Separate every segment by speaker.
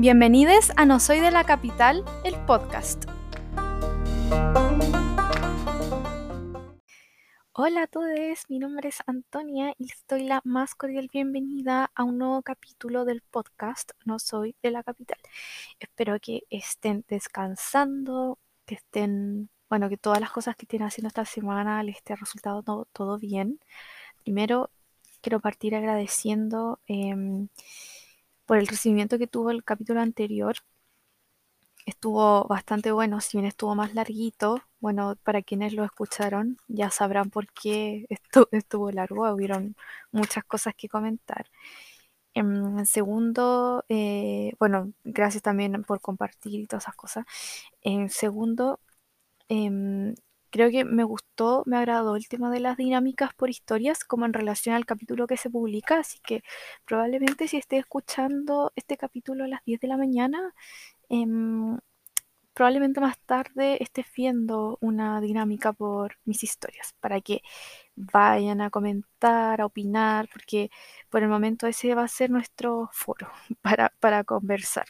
Speaker 1: Bienvenidos a No Soy de la Capital, el podcast. Hola a todos, mi nombre es Antonia y les doy la más cordial bienvenida a un nuevo capítulo del podcast No Soy de la Capital. Espero que estén descansando, que estén, bueno, que todas las cosas que estén haciendo esta semana les esté resultado todo, bien. Primero, quiero partir agradeciendo em, por el recibimiento que tuvo el capítulo anterior. Estuvo bastante bueno, si bien estuvo más larguito, bueno, para quienes lo escucharon ya sabrán por qué estuvo, estuvo largo, hubieron muchas cosas que comentar. En segundo, eh, bueno, gracias también por compartir y todas esas cosas. En segundo, em, Creo que me gustó, me agradó el tema de las dinámicas por historias como en relación al capítulo que se publica, así que probablemente si esté escuchando este capítulo a las 10 de la mañana, em, probablemente más tarde esté viendo una dinámica por mis historias para que vayan a comentar, a opinar, porque por el momento ese va a ser nuestro foro para, para conversar.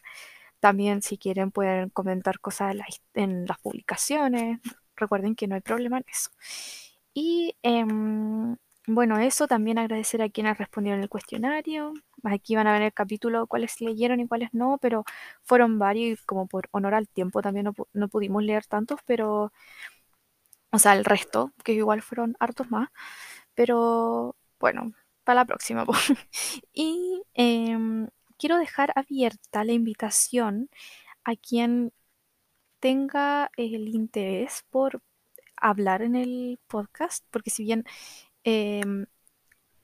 Speaker 1: También si quieren pueden comentar cosas en, en las publicaciones, recuerden que no hay problema en eso. Y em, bueno, eso también agradecer a quienes respondieron el cuestionario. Aquí van a ver el capítulo cuáles leyeron y cuáles no, pero fueron varios y como por honor al tiempo también no, pudimos leer tantos, pero, o sea, el resto, que igual fueron hartos más, pero bueno, para la próxima. y em, quiero dejar abierta la invitación a quien tenga el interés por hablar en el podcast, porque si bien, em,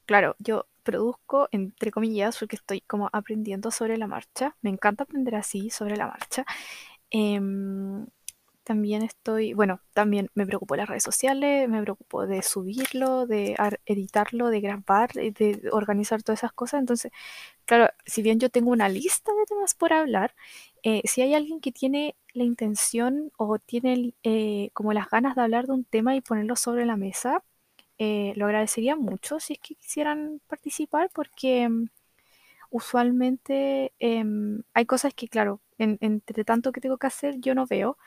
Speaker 1: claro, yo produzco entre comillas porque estoy como aprendiendo sobre la marcha, me encanta aprender así sobre la marcha. Em, también estoy, bueno, también me preocupo de las redes sociales, me preocupo de subirlo, de editarlo, de grabar, de organizar todas esas cosas. Entonces, claro, si bien yo tengo una lista de temas por hablar, eh, si hay alguien que tiene la intención o tiene eh, como las ganas de hablar de un tema y ponerlo sobre la mesa, eh, lo agradecería mucho si es que quisieran participar porque mm, usualmente em, hay cosas que, claro, entre tanto que tengo que hacer, yo no veo.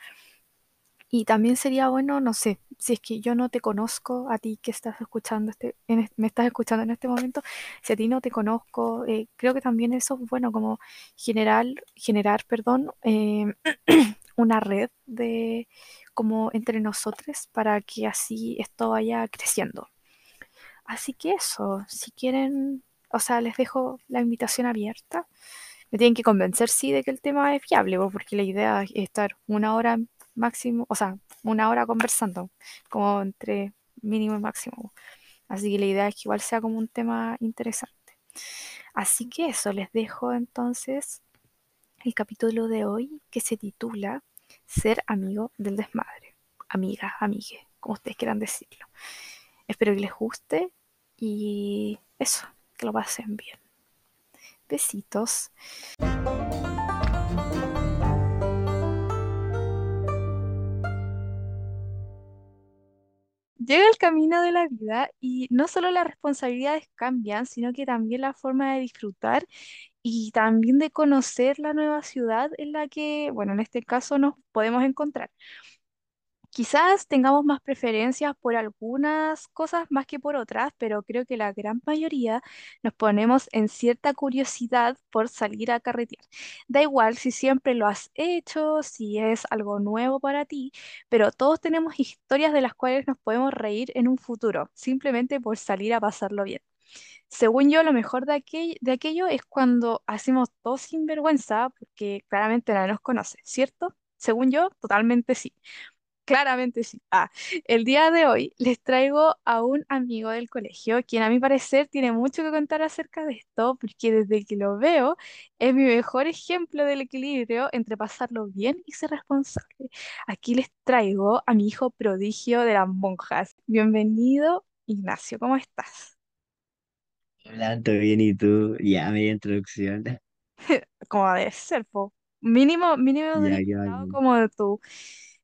Speaker 1: Y también sería bueno, no sé, si es que yo no te conozco, a ti que estás escuchando este, me estás escuchando en este momento, si a ti no te conozco, eh, creo que también eso es bueno como generar, generar, perdón, em, una red de como entre nosotros para que así esto vaya creciendo. Así que eso, si quieren, o sea, les dejo la invitación abierta. Me tienen que convencer, sí, de que el tema es viable, porque la idea es estar una hora máximo, o sea, una hora conversando, como entre mínimo y máximo. Así que la idea es que igual sea como un tema interesante. Así que eso, les dejo entonces el capítulo de hoy que se titula Ser amigo del desmadre. Amiga, amigue, como ustedes quieran decirlo. Espero que les guste y eso, que lo pasen bien. Besitos. Llega el camino de la vida y no solo las responsabilidades cambian, sino que también la forma de disfrutar y también de conocer la nueva ciudad en la que, bueno, en este caso nos podemos encontrar. Quizás tengamos más preferencias por algunas cosas más que por otras, pero creo que la gran mayoría nos ponemos en cierta curiosidad por salir a carretear. Da igual si siempre lo has hecho, si es algo nuevo para ti, pero todos tenemos historias de las cuales nos podemos reír en un futuro, simplemente por salir a pasarlo bien. Según yo, lo mejor de, de aquello es cuando hacemos todo sin vergüenza, porque claramente nadie nos conoce, ¿cierto? Según yo, totalmente sí. Claramente sí. Ah, el día de hoy les traigo a un amigo del colegio, quien a mi parecer tiene mucho que contar acerca de esto, porque desde que lo veo es mi mejor ejemplo del equilibrio entre pasarlo bien y ser responsable. Aquí les traigo a mi hijo prodigio de las monjas. Bienvenido, Ignacio, ¿cómo estás?
Speaker 2: Hola, ¿todo bien? ¿Y tú? Ya, media introducción.
Speaker 1: Como debe ser, po. Mínimo, mínimo de
Speaker 2: qué
Speaker 1: como de tú.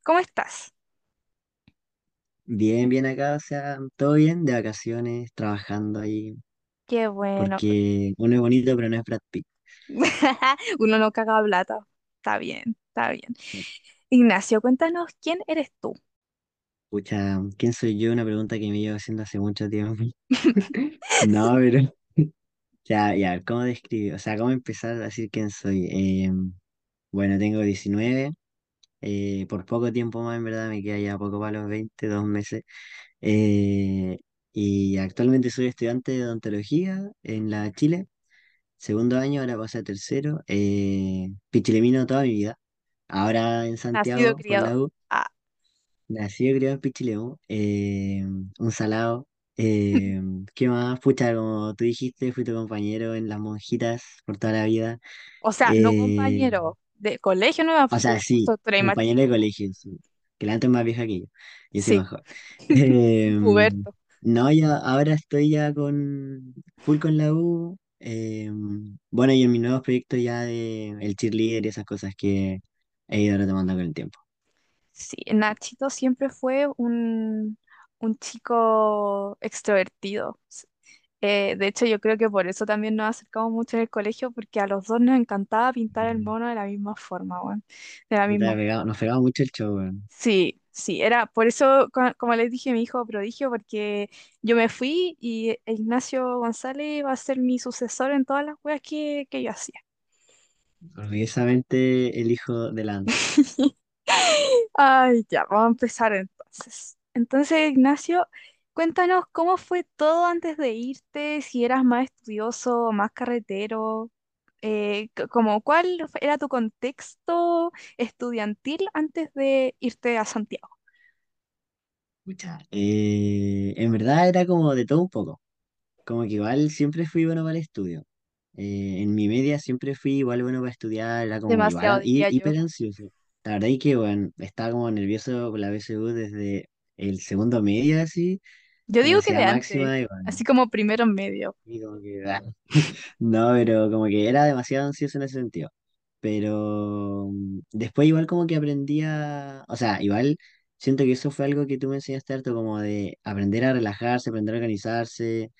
Speaker 1: ¿Cómo estás?
Speaker 2: Bien, bien acá, o sea, todo bien, de vacaciones, trabajando ahí,
Speaker 1: Qué bueno.
Speaker 2: porque uno es bonito, pero no es Brad Pitt.
Speaker 1: Uno no caga plata. Está bien, está bien. Ignacio, cuéntanos quién eres tú.
Speaker 2: Pucha, ¿quién soy yo? Una pregunta que me llevo haciendo hace mucho tiempo. No, pero ya, ya, ¿cómo describir? O sea, ¿cómo empezar a decir quién soy? Eh, bueno, tengo 19, eh, por poco tiempo más, en verdad, me queda ya poco para los 20, dos meses. Eh, y actualmente soy estudiante de odontología en la Chile, segundo año, ahora pasé a tercero. Eh, pichilemino toda mi vida, ahora en
Speaker 1: Nacido,
Speaker 2: Santiago por la
Speaker 1: criado.
Speaker 2: U.
Speaker 1: Ah,
Speaker 2: Nací y criado en Pichilemu, eh, un salado. eh, ¿qué más? Pucha, como tú dijiste, fui tu compañero en Las Monjitas por toda la vida.
Speaker 1: o sea, no
Speaker 2: Eh,
Speaker 1: compañero. De colegio me
Speaker 2: o sea, sí, compañero de colegio, sí, que la antes es más vieja que yo. Yo soy
Speaker 1: Sí,
Speaker 2: joven. Eh,
Speaker 1: puberto.
Speaker 2: no, ya, ahora estoy ya con full con la U. eh, bueno, y en mis nuevos proyectos ya de el cheerleader y esas cosas que he ido retomando con el tiempo.
Speaker 1: Sí, Nachito siempre fue un, un chico extrovertido. Eh, de hecho, yo creo que por eso también nos acercamos mucho en el colegio, porque a los dos nos encantaba pintar el mono de la misma forma, weón, De la
Speaker 2: Puta,
Speaker 1: misma
Speaker 2: pegado- nos pegaba mucho el show, weón.
Speaker 1: Sí, sí, era por eso, co- como les dije, mi hijo prodigio, porque yo me fui y Ignacio González va a ser mi sucesor en todas las weas que, que yo hacía.
Speaker 2: Orgullosamente el hijo delante.
Speaker 1: Ay, ya, vamos a empezar entonces. Entonces, Ignacio, cuéntanos cómo fue todo antes de irte, si eras más estudioso más carretero, eh, c- como cuál era tu contexto estudiantil antes de irte a Santiago.
Speaker 2: Pucha. Eh, en verdad era como de todo un poco. Como que igual siempre fui bueno para el estudio. Eh, en mi media siempre fui igual bueno para estudiar, era como igual
Speaker 1: Demasiado,
Speaker 2: hi-
Speaker 1: diría yo.
Speaker 2: hiper ansioso. La verdad es que bueno, estaba como nervioso por la BSU desde el segundo medio así,
Speaker 1: Yo digo que de antes,
Speaker 2: bueno,
Speaker 1: así como primero medio.
Speaker 2: y como que ah, No, pero como que era demasiado ansioso en ese sentido. Pero mm, después igual como que aprendía, o sea, igual siento que eso fue algo que tú me enseñaste harto, como de aprender a relajarse, aprender a organizarse eh,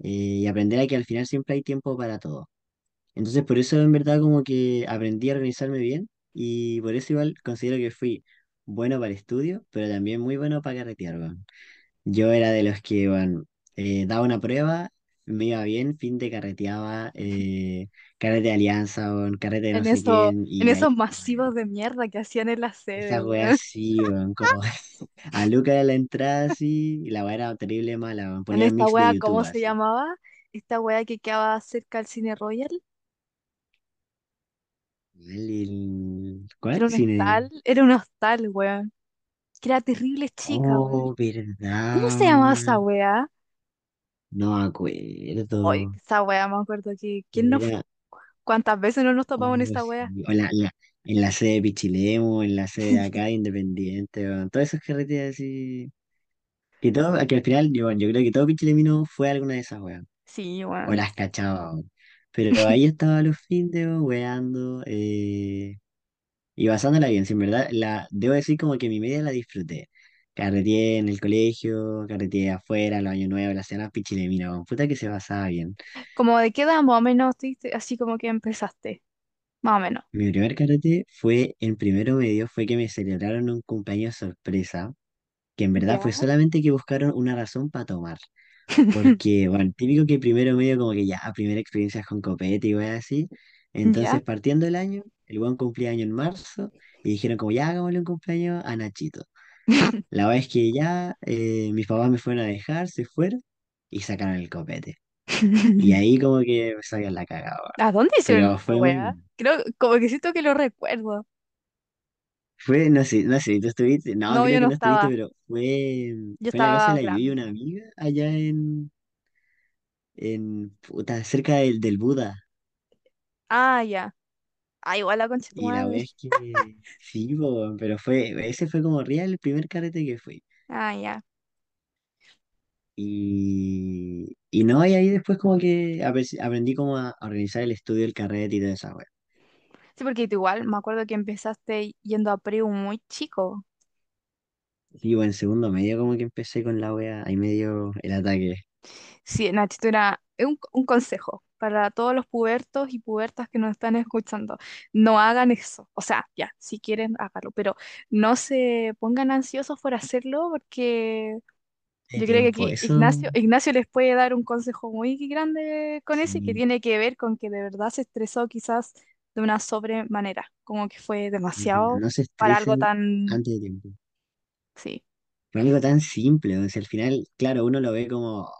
Speaker 2: y aprender a que al final siempre hay tiempo para todo. Entonces por eso en verdad como que aprendí a organizarme bien y por eso igual considero que fui bueno para el estudio, pero también muy bueno para carretear, weón. Yo era de los que, bueno, eh, daba una prueba, me iba bien, fin de carreteaba, eh, carrete de alianza, weón, carrete de no
Speaker 1: En
Speaker 2: sé
Speaker 1: eso,
Speaker 2: quién,
Speaker 1: en
Speaker 2: y ahí,
Speaker 1: esos masivos de mierda que hacían en la sede,
Speaker 2: esas weas
Speaker 1: weón.
Speaker 2: sí, weón, como a Luca de la entrada así, y la wea era terrible mala, weón,
Speaker 1: En esta
Speaker 2: mix de
Speaker 1: wea,
Speaker 2: YouTube
Speaker 1: ¿cómo se
Speaker 2: así.
Speaker 1: llamaba? Esta wea que quedaba cerca del Cine Royal,
Speaker 2: El, ¿cuál
Speaker 1: era un
Speaker 2: cine?
Speaker 1: hostal, era un hostal, weón. Que era terrible chica, weón.
Speaker 2: Oh,
Speaker 1: ¿Cómo
Speaker 2: verdad,
Speaker 1: se llamaba esa
Speaker 2: weón,
Speaker 1: wea?
Speaker 2: no me
Speaker 1: Oye,
Speaker 2: acuerdo.
Speaker 1: esa wea me acuerdo que, ¿quién no fu-
Speaker 2: Era,
Speaker 1: ¿Cuántas veces no nos topamos en
Speaker 2: oh,
Speaker 1: esa wea?
Speaker 2: sí, o la, la- en la sede de Pichilemu, en la sede de acá de Independiente, weón, todos esos carretes así. Que todo, que al final, yo, yo creo que todo Pichilemino fue alguna de esas weas.
Speaker 1: Sí,
Speaker 2: O
Speaker 1: weón.
Speaker 2: las cachaba, weón. Pero ahí estaba los findes, weón, weando, eh, y basándola bien, si en verdad, la, debo decir como que mi media la disfruté. Carreteé en el colegio, carreteé afuera, los años nuevos, las cenas Pichilemino, weón. Puta que se basaba bien.
Speaker 1: Como de qué edad más o menos, diste- así como que empezaste, más o menos.
Speaker 2: Mi primer carrete fue en primero medio, fue que me celebraron un cumpleaños sorpresa, que en verdad
Speaker 1: Ya.
Speaker 2: fue solamente que buscaron una razón para tomar. Porque, bueno, típico que primero medio como que ya, primera experiencia con copete y weas así.
Speaker 1: Ya.
Speaker 2: Entonces, partiendo el año, el buen cumplía año en marzo y dijeron como ya hagámosle un cumpleaños a Nachito. La verdad es que ya eh, mis papás me fueron a dejar, se fueron y sacaron el copete. Y ahí como que me salían la cagada.
Speaker 1: ¿A dónde hicieron
Speaker 2: fue bueno.
Speaker 1: Creo, como que siento que lo recuerdo.
Speaker 2: Fue, no sé, no sé, tú estuviste, no,
Speaker 1: No,
Speaker 2: creo
Speaker 1: yo
Speaker 2: que
Speaker 1: no
Speaker 2: no estuviste, pero fue,
Speaker 1: Yo
Speaker 2: fue en la casa de la una amiga, allá en, en, puta, cerca del, del Buda.
Speaker 1: Ah, ya. Ah, igual la concha de tu
Speaker 2: Y la
Speaker 1: madre.
Speaker 2: es que sí, po, pero fue, ese fue como real el primer carrete que fui.
Speaker 1: Ah, ya.
Speaker 2: Y, y no, y ahí después como que ape- aprendí como a organizar el estudio del carrete y toda esa wea.
Speaker 1: Sí, porque tú igual me acuerdo que empezaste yendo a Priu muy chico.
Speaker 2: Y bueno, en segundo medio como que empecé con la wea, ahí medio el ataque.
Speaker 1: Sí, Nachito era es un, un consejo para todos los pubertos y pubertas que nos están escuchando. No hagan eso. O sea, ya, si quieren, háganlo, pero no se pongan ansiosos por hacerlo porque yo creo que aquí
Speaker 2: eso
Speaker 1: Ignacio, Ignacio les puede dar un consejo muy grande con eso y que tiene que ver con que de verdad se estresó quizás de una sobremanera, como que fue demasiado
Speaker 2: no se
Speaker 1: para algo tan,
Speaker 2: antes de tiempo.
Speaker 1: sí,
Speaker 2: Algo tan simple, o sea, al final, claro, uno lo ve como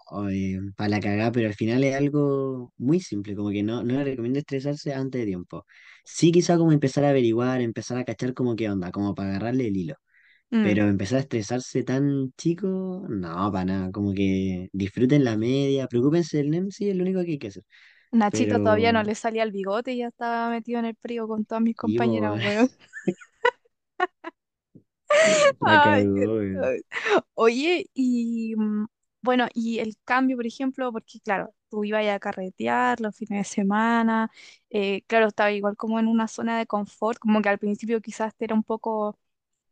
Speaker 2: para la cagada, pero al final es algo muy simple, como que no, no le recomiendo estresarse antes de tiempo. Sí, quizá como empezar a averiguar, empezar a cachar como qué onda, como para agarrarle el hilo.
Speaker 1: Mm,
Speaker 2: Pero empezar a estresarse tan chico, no, para nada, como que disfruten la media, preocúpense del NEM, sí, es lo único que hay que hacer.
Speaker 1: Nachito todavía no le salía el bigote y ya estaba metido en el frío con todas mis compañeras, weón. Ay. Oye, y mm, bueno, y el cambio, por ejemplo, porque claro, tú ibas a carretear los fines de semana, eh, claro, estaba igual como en una zona de confort, como que al principio quizás te era un poco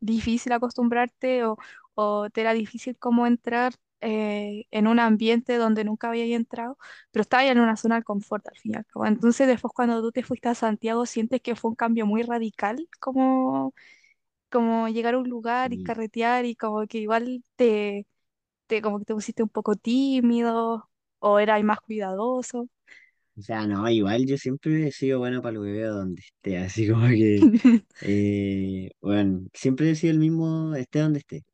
Speaker 1: difícil acostumbrarte o, o te era difícil como entrar eh, en un ambiente donde nunca había entrado, pero estaba ya en una zona de confort al final. Entonces después cuando tú te fuiste a Santiago, ¿sientes que fue un cambio muy radical como como llegar a un lugar y carretear y como que igual te, te como que te pusiste un poco tímido o eras más cuidadoso.
Speaker 2: o sea, no, igual yo siempre he sido bueno para el hueveo donde esté, así como que Eh, bueno, siempre he sido el mismo, esté donde esté.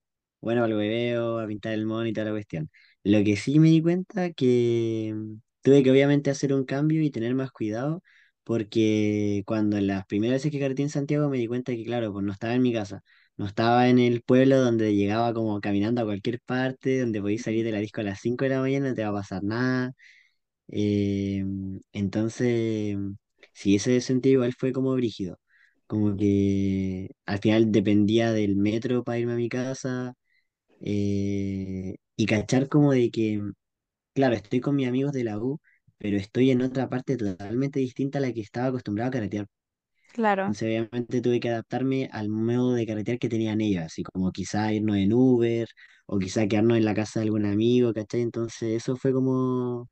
Speaker 2: Bueno, al hueveo, a pintar el mono y toda la cuestión. Lo que sí me di cuenta que mm, tuve que obviamente hacer un cambio y tener más cuidado, porque cuando las primeras veces que carreté en Santiago me di cuenta que, claro, pues no estaba en mi casa, no estaba en el pueblo donde llegaba como caminando a cualquier parte, donde podías salir de la disco a las 5 de la mañana, no te va a pasar nada. Eh, entonces, sí, ese sentido igual fue como brígido. Como que al final dependía del metro para irme a mi casa. eh, y cachar como de que, claro, estoy con mis amigos de la U, pero estoy en otra parte totalmente distinta a la que estaba acostumbrado a carretear.
Speaker 1: Claro,
Speaker 2: Entonces, obviamente tuve que adaptarme al modo de carretear que tenían ellos, así como quizá irnos en Uber o quizá quedarnos en la casa de algún amigo, ¿cachai? Entonces, eso fue como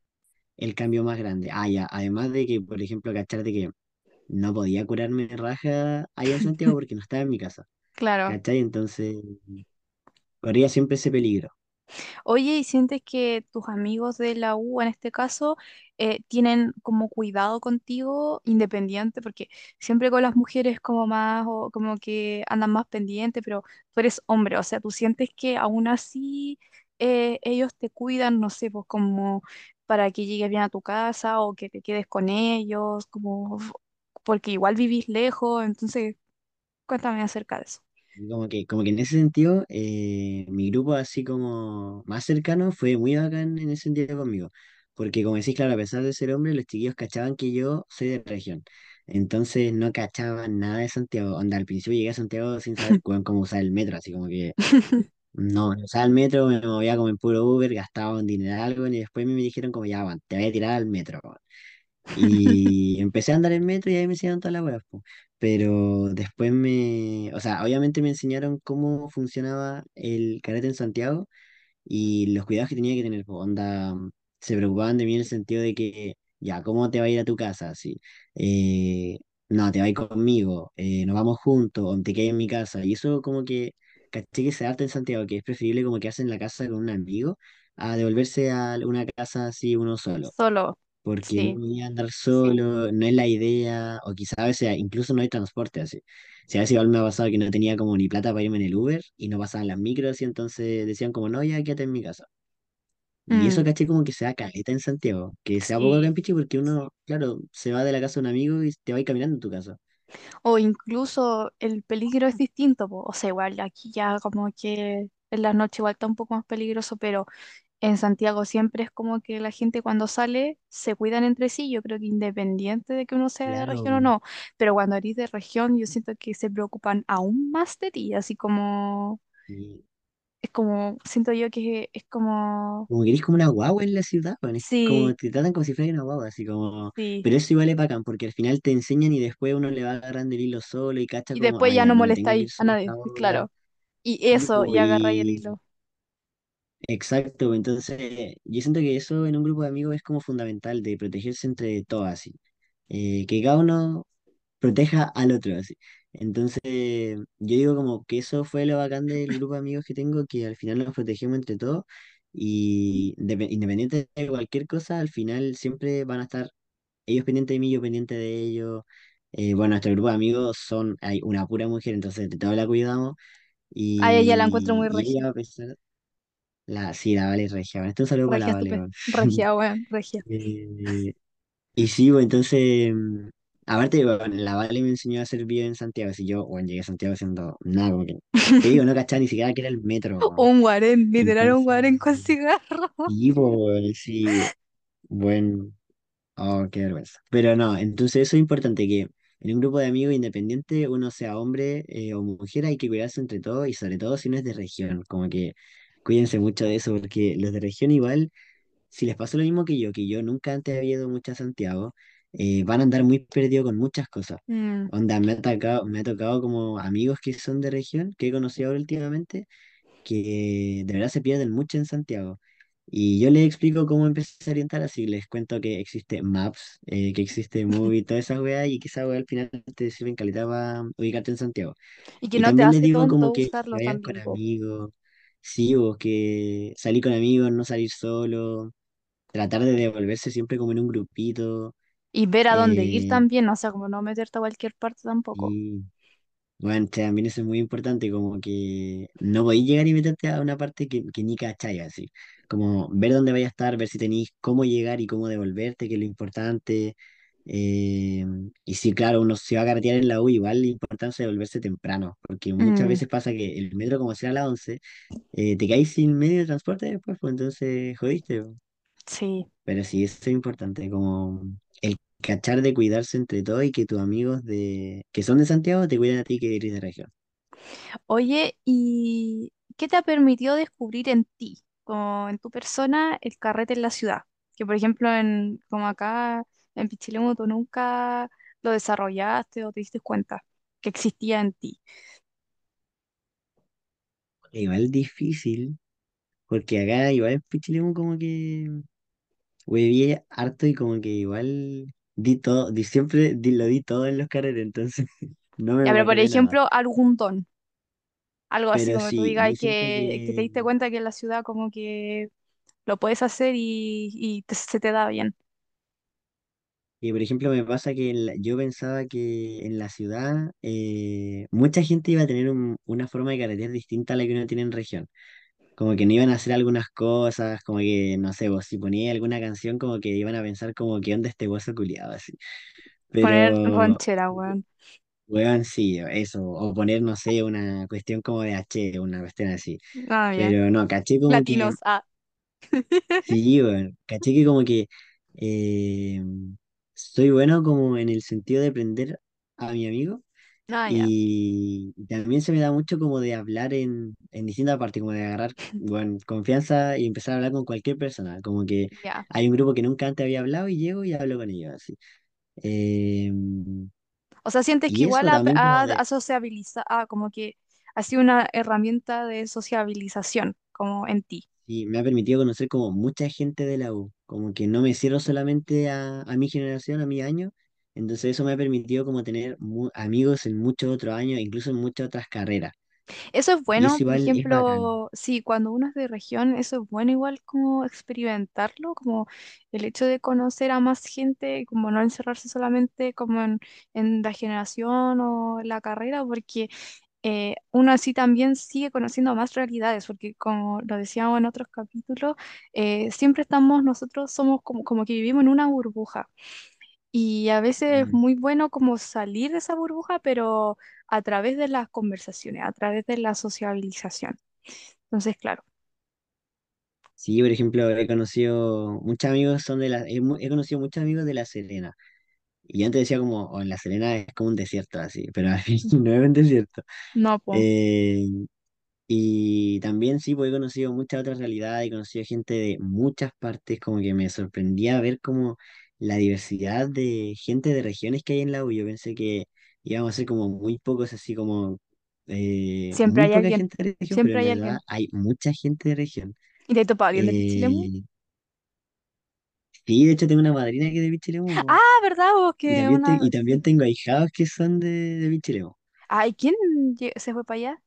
Speaker 2: el cambio más grande. Ah, ya, además de que, por ejemplo, cachar de que no podía curarme raja allá en Santiago porque no estaba en mi casa,
Speaker 1: claro.
Speaker 2: ¿cachai? Entonces, corría siempre ese peligro.
Speaker 1: Oye, ¿y sientes que tus amigos de la U, en este caso, eh, tienen como cuidado contigo, independiente? Porque siempre con las mujeres como más, o como que andan más pendientes, pero tú eres hombre, o sea, ¿tú sientes que aún así eh, ellos te cuidan, no sé, pues como para que llegues bien a tu casa o que te quedes con ellos, como porque igual vivís lejos, entonces cuéntame acerca de eso.
Speaker 2: Como que, como que en ese sentido, eh, mi grupo así como más cercano fue muy bacán en ese sentido conmigo. Porque como decís, claro, a pesar de ser hombre, los chiquillos cachaban que yo soy de región. Entonces no cachaban nada de Santiago. Onda, al principio llegué a Santiago sin saber cu- cómo usar el metro, así como que No, no usaba el metro, me movía como en puro Uber, gastaba un dinero algo y después me dijeron como ya, weón, te voy a tirar al metro. weón. Y empecé a andar en metro y ahí me enseñaron todas las weas. po. Pero después me, o sea, obviamente me enseñaron cómo funcionaba el carrete en Santiago y los cuidados que tenía que tener. Onda, mm, se preocupaban de mí en el sentido de que, ya, ¿cómo te va a ir a tu casa? Eh, no, te va a ir conmigo, eh, nos vamos juntos, o te quedas en mi casa. Y eso como que, caché que se harta en Santiago, que es preferible como quedarse en la casa con un amigo a devolverse a una casa así uno solo.
Speaker 1: Solo,
Speaker 2: Porque
Speaker 1: sí.
Speaker 2: uno iba a andar solo, no es la idea, o quizá a veces incluso no hay transporte así. Si a veces igual me ha pasado que no tenía como ni plata para irme en el Uber y no pasaban las micros y entonces decían como, no, ya quédate en mi casa. Y eso
Speaker 1: Mm,
Speaker 2: caché como que se da caleta en Santiago, que sea poco acá
Speaker 1: sí.
Speaker 2: en Pichi porque uno, claro, se va de la casa de un amigo y te va a ir caminando en tu casa.
Speaker 1: O incluso el peligro es distinto, po. O sea, igual aquí ya como que en la noche igual está un poco más peligroso, pero en Santiago siempre es como que la gente cuando sale se cuidan entre sí, yo creo que independiente de que uno sea de región o no, pero cuando eres de región yo siento que se preocupan aún más de ti, así como, es como, siento yo que es como,
Speaker 2: como que eres como una guagua en la ciudad, weón, es como
Speaker 1: sí,
Speaker 2: te tratan como si fueras una guagua, así como...
Speaker 1: sí,
Speaker 2: Pero eso igual es bacán, porque al final te enseñan y después uno le va agarrando el hilo solo y cacha
Speaker 1: y
Speaker 2: como,
Speaker 1: después
Speaker 2: ah,
Speaker 1: ya
Speaker 2: ya,
Speaker 1: no
Speaker 2: no me tengo que
Speaker 1: molestáis
Speaker 2: ir
Speaker 1: a
Speaker 2: solo a esta
Speaker 1: nadie, claro, y
Speaker 2: Sí,
Speaker 1: eso,
Speaker 2: po,
Speaker 1: y agarráis el
Speaker 2: y
Speaker 1: hilo.
Speaker 2: Exacto, entonces yo siento que eso en un grupo de amigos es como fundamental, de protegerse entre todos así. Eh, que cada uno proteja al otro, así. Entonces, yo digo como que eso fue lo bacán del grupo de amigos que tengo, que al final nos protegemos entre todos y depe- independiente de cualquier cosa, al final siempre van a estar ellos pendientes de mí, yo pendiente de ellos. Eh, bueno, nuestro grupo de amigos son, hay una pura mujer, entonces de todo la cuidamos
Speaker 1: A ella la encuentro
Speaker 2: y,
Speaker 1: muy
Speaker 2: y
Speaker 1: regia.
Speaker 2: ella, a pesar, la, sí, la Vale es regia. Bueno, Este es un saludo para la
Speaker 1: Regia
Speaker 2: Vale,
Speaker 1: estupenda.
Speaker 2: weón.
Speaker 1: Regia, weón, regia.
Speaker 2: Eh, y sí, pues entonces, mm, aparte, la Vale me enseñó a hacer video en Santiago, así yo, bueno, llegué a Santiago haciendo nada, como que, te digo, no cachaba ni siquiera que era el metro, weón.
Speaker 1: Un guarén, literal un
Speaker 2: Entonces,
Speaker 1: guarén con cigarro.
Speaker 2: y pues, sí, bueno, oh, qué vergüenza. Pero no, entonces eso es importante, que en un grupo de amigos independiente, uno sea hombre eh, o mujer, hay que cuidarse entre todos, y sobre todo si uno es de región, como que cuídense mucho de eso, porque los de región igual si les pasó lo mismo que yo, que yo nunca antes había ido mucho a Santiago, eh, van a andar muy perdidos con muchas cosas.
Speaker 1: Mm,
Speaker 2: Onda, me ha tocado, me ha tocado como amigos que son de región, que he conocido ahora últimamente, que de verdad se pierden mucho en Santiago. Y yo les explico cómo empezar a orientar, así les cuento que existe Maps, eh, que existe Movie, todas esas weas, y que esas weas al final te sirven calidad para ubicarte en Santiago.
Speaker 1: Y que
Speaker 2: Y
Speaker 1: no te
Speaker 2: también les
Speaker 1: hace
Speaker 2: digo como
Speaker 1: tonto
Speaker 2: que
Speaker 1: usarlo
Speaker 2: vayan con
Speaker 1: también, po.
Speaker 2: amigos, sí, o que salir con amigos, no salir solo tratar de devolverse siempre como en un grupito.
Speaker 1: Y ver a dónde ir
Speaker 2: eh,
Speaker 1: también, o sea, como no meterte a cualquier parte tampoco.
Speaker 2: y bueno, también eso es muy importante, como que no podéis llegar y meterte a una parte que, que ni cachai, así. Como ver dónde vaya a estar, ver si tenéis cómo llegar y cómo devolverte, que es lo importante. Eh, y sí, claro, uno se va a carretear en la U, igual la importancia de devolverse temprano, porque muchas
Speaker 1: Mm,
Speaker 2: veces pasa que el metro, como sea a las 11 eh, te caes sin medio de transporte después, pues entonces jodiste. po.
Speaker 1: sí.
Speaker 2: Pero sí, eso es importante, como el cachar de cuidarse entre todos y que tus amigos de que son de Santiago te cuiden a ti que eres de región.
Speaker 1: Oye, ¿y qué te ha permitido descubrir en ti, como en tu persona, el carrete en la ciudad? Que por ejemplo, en, como acá en Pichilemu, tú nunca lo desarrollaste o te diste cuenta que existía en ti.
Speaker 2: Igual difícil, porque acá igual en Pichilemu como que hueví harto y como que igual di todo, di siempre di, lo di todo en los carretes, entonces no me
Speaker 1: Ya, pero por
Speaker 2: guardé nada.
Speaker 1: ejemplo, algún don, algo así
Speaker 2: Pero
Speaker 1: como tú
Speaker 2: sí,
Speaker 1: digas
Speaker 2: yo siento
Speaker 1: que, que te
Speaker 2: que,
Speaker 1: diste cuenta que en la ciudad como que lo puedes hacer y, y te- se te da bien.
Speaker 2: Que, por ejemplo, me pasa que en la- yo pensaba que en la ciudad eh, mucha gente iba a tener un- una forma de carretear distinta a la que uno tiene en región. como que no iban a hacer algunas cosas, como que, no sé, vos si ponía alguna canción, como que iban a pensar como que onda este hueso culiado, así.
Speaker 1: Poner
Speaker 2: Pero,
Speaker 1: ranchera, weón.
Speaker 2: weón, sí, eso, o poner, no sé, una cuestión como de H, una cuestión así.
Speaker 1: Ah, ya.
Speaker 2: Pero no, caché como que,
Speaker 1: Latinos, ah.
Speaker 2: sí, weón, caché que como que eh, soy bueno como en el sentido de aprender a mi amigo
Speaker 1: Ah, ya,
Speaker 2: Y también se me da mucho como de hablar en, en distintas partes, como de agarrar bueno, confianza y empezar a hablar con cualquier persona. Como que
Speaker 1: ya.
Speaker 2: hay un grupo que nunca antes había hablado y llego y hablo con ellos así. Eh,
Speaker 1: O sea, sientes que
Speaker 2: y
Speaker 1: igual
Speaker 2: eso
Speaker 1: ha,
Speaker 2: también como de...
Speaker 1: ha sociabiliza- ah, como que ha sido una herramienta de sociabilización, como en ti.
Speaker 2: Y me ha permitido conocer como mucha gente de la U. Como que no me cierro solamente a, a mi generación, a mi año. Entonces eso me ha permitido como tener mu- amigos en muchos otros años, incluso en muchas otras carreras.
Speaker 1: Eso es
Speaker 2: Y
Speaker 1: bueno,
Speaker 2: eso
Speaker 1: por
Speaker 2: igual es bacán.
Speaker 1: ejemplo, sí, cuando uno es de región, eso es bueno igual como experimentarlo, como el hecho de conocer a más gente, como no encerrarse solamente como en, en la generación o la carrera, porque eh, uno así también sigue conociendo más realidades, porque como lo decíamos en otros capítulos, eh, siempre estamos, nosotros somos como, como que vivimos en una burbuja. Y a veces es muy bueno como salir de esa burbuja, pero a través de las conversaciones, a través de la sociabilización. Entonces, claro,
Speaker 2: Sí, por ejemplo, he conocido muchos amigos, son de la, he, he conocido muchos amigos de La Serena. Y antes decía como, o en La Serena es como un desierto así, pero al fin no es un desierto.
Speaker 1: no, pues,
Speaker 2: Eh, y también sí, pues he conocido muchas otras realidades, he conocido gente de muchas partes, como que me sorprendía ver como la diversidad de gente de regiones que hay en la U. Yo pensé que íbamos a ser como muy pocos, así como eh,
Speaker 1: siempre
Speaker 2: muy
Speaker 1: hay
Speaker 2: poca
Speaker 1: alguien,
Speaker 2: gente de región, pero
Speaker 1: siempre
Speaker 2: en
Speaker 1: hay
Speaker 2: verdad
Speaker 1: alguien.
Speaker 2: hay mucha gente de región.
Speaker 1: ¿Y te has topado alguien de?
Speaker 2: Eh, sí, de hecho tengo una madrina que es de Pichilemu, po.
Speaker 1: Ah, ¿verdad? Vos
Speaker 2: Y
Speaker 1: que
Speaker 2: también, te-
Speaker 1: una...
Speaker 2: y también tengo ahijados que son de, de Pichilemu.
Speaker 1: Ay, ¿quién lle- se fue para allá?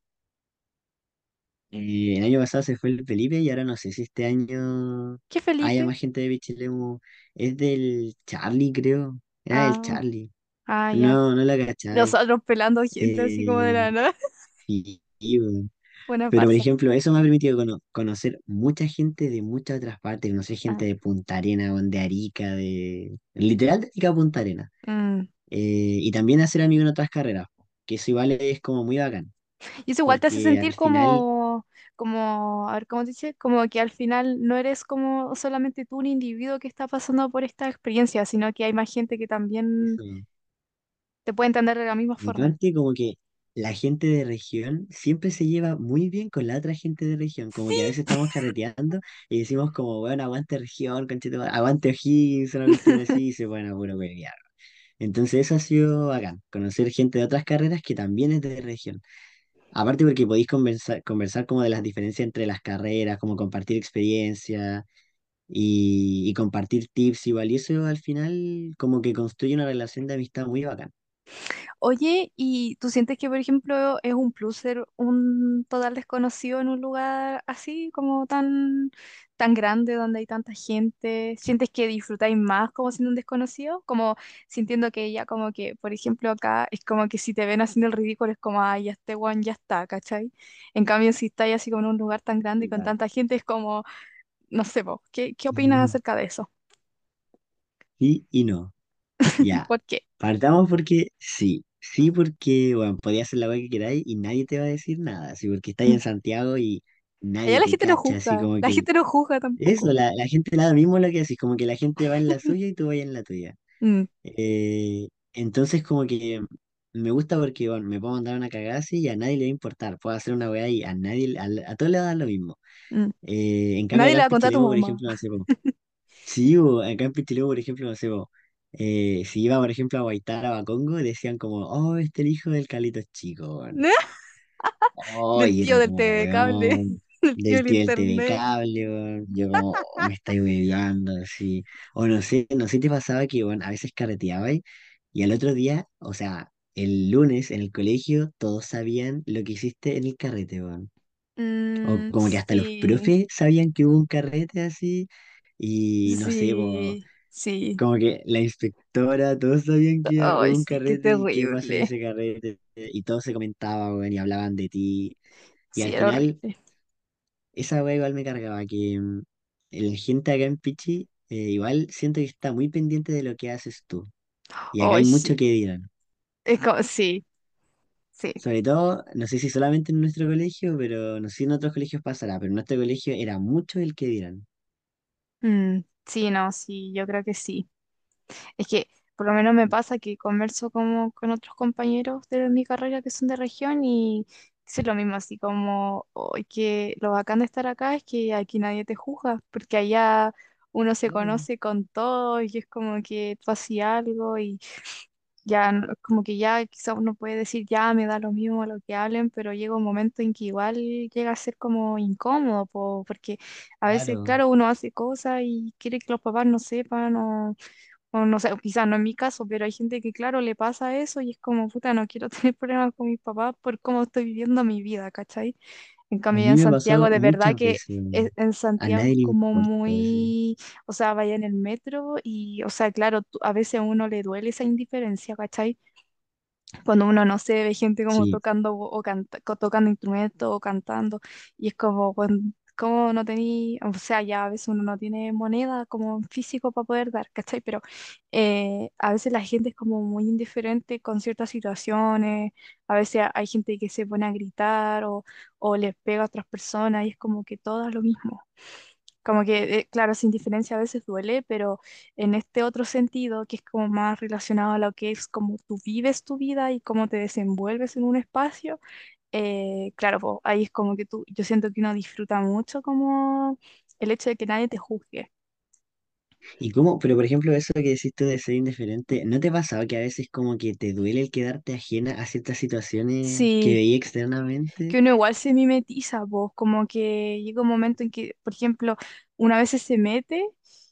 Speaker 2: Eh, el año pasado se fue el Felipe y ahora no sé si este año
Speaker 1: ¿Qué
Speaker 2: haya
Speaker 1: Felipe?
Speaker 2: más gente de Pichilemu. Es del Charlie, creo. Era del
Speaker 1: Ah,
Speaker 2: Charlie.
Speaker 1: ah, ya.
Speaker 2: No, no la cachai.
Speaker 1: Nosotros pelando gente así como de
Speaker 2: Eh,
Speaker 1: la nada.
Speaker 2: sí, weón.
Speaker 1: Buena
Speaker 2: Pero por ejemplo, eso me ha permitido cono- conocer mucha gente de muchas otras partes. Conocer
Speaker 1: Ah,
Speaker 2: gente de Punta Arena, de Arica, de... Literal de Arica a Punta Arena.
Speaker 1: mm.
Speaker 2: Eh, y también hacer amigos en otras carreras. Que eso igual es como muy bacán.
Speaker 1: Y eso igual te hace
Speaker 2: Porque
Speaker 1: sentir
Speaker 2: al final...
Speaker 1: como, como, a ver, ¿cómo te dice? Como que al final no eres como solamente tú un individuo que está pasando por esta experiencia, sino que hay más gente que también
Speaker 2: Eso.
Speaker 1: te puede entender de la misma
Speaker 2: Y
Speaker 1: forma.
Speaker 2: aparte como que la gente de región siempre se lleva muy bien con la otra gente de región, como que a veces estamos carreteando y decimos como, bueno, aguante región, conchetumare, aguante O'Higgins, una cuestión así, y se ponen a puro huevear. Entonces eso ha sido bacán, conocer gente de otras carreras que también es de región. Aparte porque podéis conversar, conversar como de las diferencias entre las carreras, como compartir experiencia y, y compartir tips igual, y eso al final como que construye una relación de amistad muy bacán.
Speaker 1: Oye, ¿y tú sientes que, por ejemplo, es un plus ser un total desconocido en un lugar así, como tan, tan grande, donde hay tanta gente? ¿Sientes que disfrutáis más como siendo un desconocido? Como sintiendo que ya como que, por ejemplo, acá es como que si te ven haciendo el ridículo es como, ay, ya este one ya está, ¿cachai? En cambio, si estáis así como en un lugar tan grande y con tanta gente es como, no sé, vos, ¿qué, qué opinas
Speaker 2: Mm,
Speaker 1: acerca de eso?
Speaker 2: Sí y no. Ya,
Speaker 1: ¿Por qué?
Speaker 2: partamos porque sí, sí porque, bueno, podías hacer la weá que queráis y nadie te va a decir nada, sí, porque estáis en Santiago y
Speaker 1: Allá
Speaker 2: nadie
Speaker 1: la
Speaker 2: te
Speaker 1: gente no
Speaker 2: cacha, así
Speaker 1: juzga,
Speaker 2: como
Speaker 1: la
Speaker 2: que,
Speaker 1: gente no juzga tampoco.
Speaker 2: eso, la, la gente da lo mismo lo que decís, como que la gente va en la suya y tú vas en la tuya.
Speaker 1: Mm,
Speaker 2: Eh, entonces como que me gusta porque, bueno, me puedo mandar una cagada así y a nadie le va a importar, puedo hacer una weá y a nadie, a, a todos le va a dar lo mismo.
Speaker 1: mm.
Speaker 2: Eh, en cambio
Speaker 1: Nadie
Speaker 2: acá
Speaker 1: le va
Speaker 2: en
Speaker 1: a contar a tu
Speaker 2: Pichilemu, por
Speaker 1: mamá.
Speaker 2: ejemplo, no sé, Sí, bo, acá en Pichilemu, por ejemplo, no sé, bo, eh, si iba, por ejemplo, a Guaitara, a Bacongo, decían como, oh, este es el hijo del Calito Chico, weón. Oh,
Speaker 1: Del tío del TV cable,
Speaker 2: weón,
Speaker 1: del tío
Speaker 2: del TV. Cable, weón. Yo como, oh, me estáis hueveando, así. O no sé, no sé te pasaba que, bueno, a veces carreteaba y, y al otro día, o sea, el lunes en el colegio, todos sabían lo que hiciste en el carrete, weón. O
Speaker 1: Mm,
Speaker 2: como que hasta los profes sabían que hubo un carrete así. Y no sé, po,
Speaker 1: sí,
Speaker 2: como que la inspectora, todos sabían que iba-
Speaker 1: Ay,
Speaker 2: un
Speaker 1: sí, qué
Speaker 2: carrete y qué pasó en
Speaker 1: terrible.
Speaker 2: ese carrete, y todo se comentaba, weón, y hablaban de ti. Y al
Speaker 1: era
Speaker 2: final,
Speaker 1: horrible.
Speaker 2: esa weá igual me cargaba, que mm, la gente acá en Pichi, eh, igual siento que está muy pendiente de lo que haces tú. Y acá hay
Speaker 1: Ay,
Speaker 2: mucho
Speaker 1: sí.
Speaker 2: que dirán.
Speaker 1: Es como, sí, sí.
Speaker 2: Sobre todo, no sé si solamente en nuestro colegio, pero no sé si en otros colegios pasará, pero en nuestro colegio era mucho el que dirán.
Speaker 1: Mm, sí, no, sí, yo creo que sí. Es que por lo menos me pasa que converso como con otros compañeros de mi carrera que son de región y es lo mismo, así como hoy que lo bacán de estar acá es que aquí nadie te juzga, porque allá uno se
Speaker 2: Claro.
Speaker 1: conoce con todo y es como que tú hacías algo y ya como que ya quizá uno puede decir ya me da lo mismo lo que hablen, pero llega un momento en que igual llega a ser como incómodo, po, porque a veces,
Speaker 2: Claro.
Speaker 1: claro, uno hace cosas y quiere que los papás no sepan o o no sé, quizás no en mi caso, pero hay gente que, claro, le pasa eso y es como, puta, no quiero tener problemas con mis papás por cómo estoy viviendo mi vida, ¿cachai? En cambio, en Santiago, de verdad que
Speaker 2: veces.
Speaker 1: es- en Santiago es como
Speaker 2: importa eso.
Speaker 1: muy, o sea, vaya en el metro y, o sea, claro, a veces a uno le duele esa indiferencia, ¿cachai? cuando uno no se ve gente como
Speaker 2: Sí,
Speaker 1: tocando o canta- tocando instrumentos o cantando y es como bueno, como no tenía, o sea, ya a veces uno no tiene moneda como físico para poder dar, ¿cachai? Pero eh, a veces la gente es como muy indiferente con ciertas situaciones, a veces hay gente que se pone a gritar o, o les pega a otras personas y es como que todo es lo mismo. Como que, eh, claro, sin diferencia a veces duele, pero en este otro sentido, que es como más relacionado a lo que es como tú vives tu vida y cómo te desenvuelves en un espacio, eh, claro, po, ahí es como que tú, yo siento que uno disfruta mucho como el hecho de que nadie te juzgue.
Speaker 2: ¿Y cómo? Pero por ejemplo, eso que decís tú de ser indiferente, ¿no te ha pasado que a veces como que te duele el quedarte ajena a ciertas situaciones que
Speaker 1: Sí,
Speaker 2: veí
Speaker 1: que
Speaker 2: externamente?
Speaker 1: uno igual se mimetiza, vos, como que llega un momento en que, por ejemplo, una vez se mete,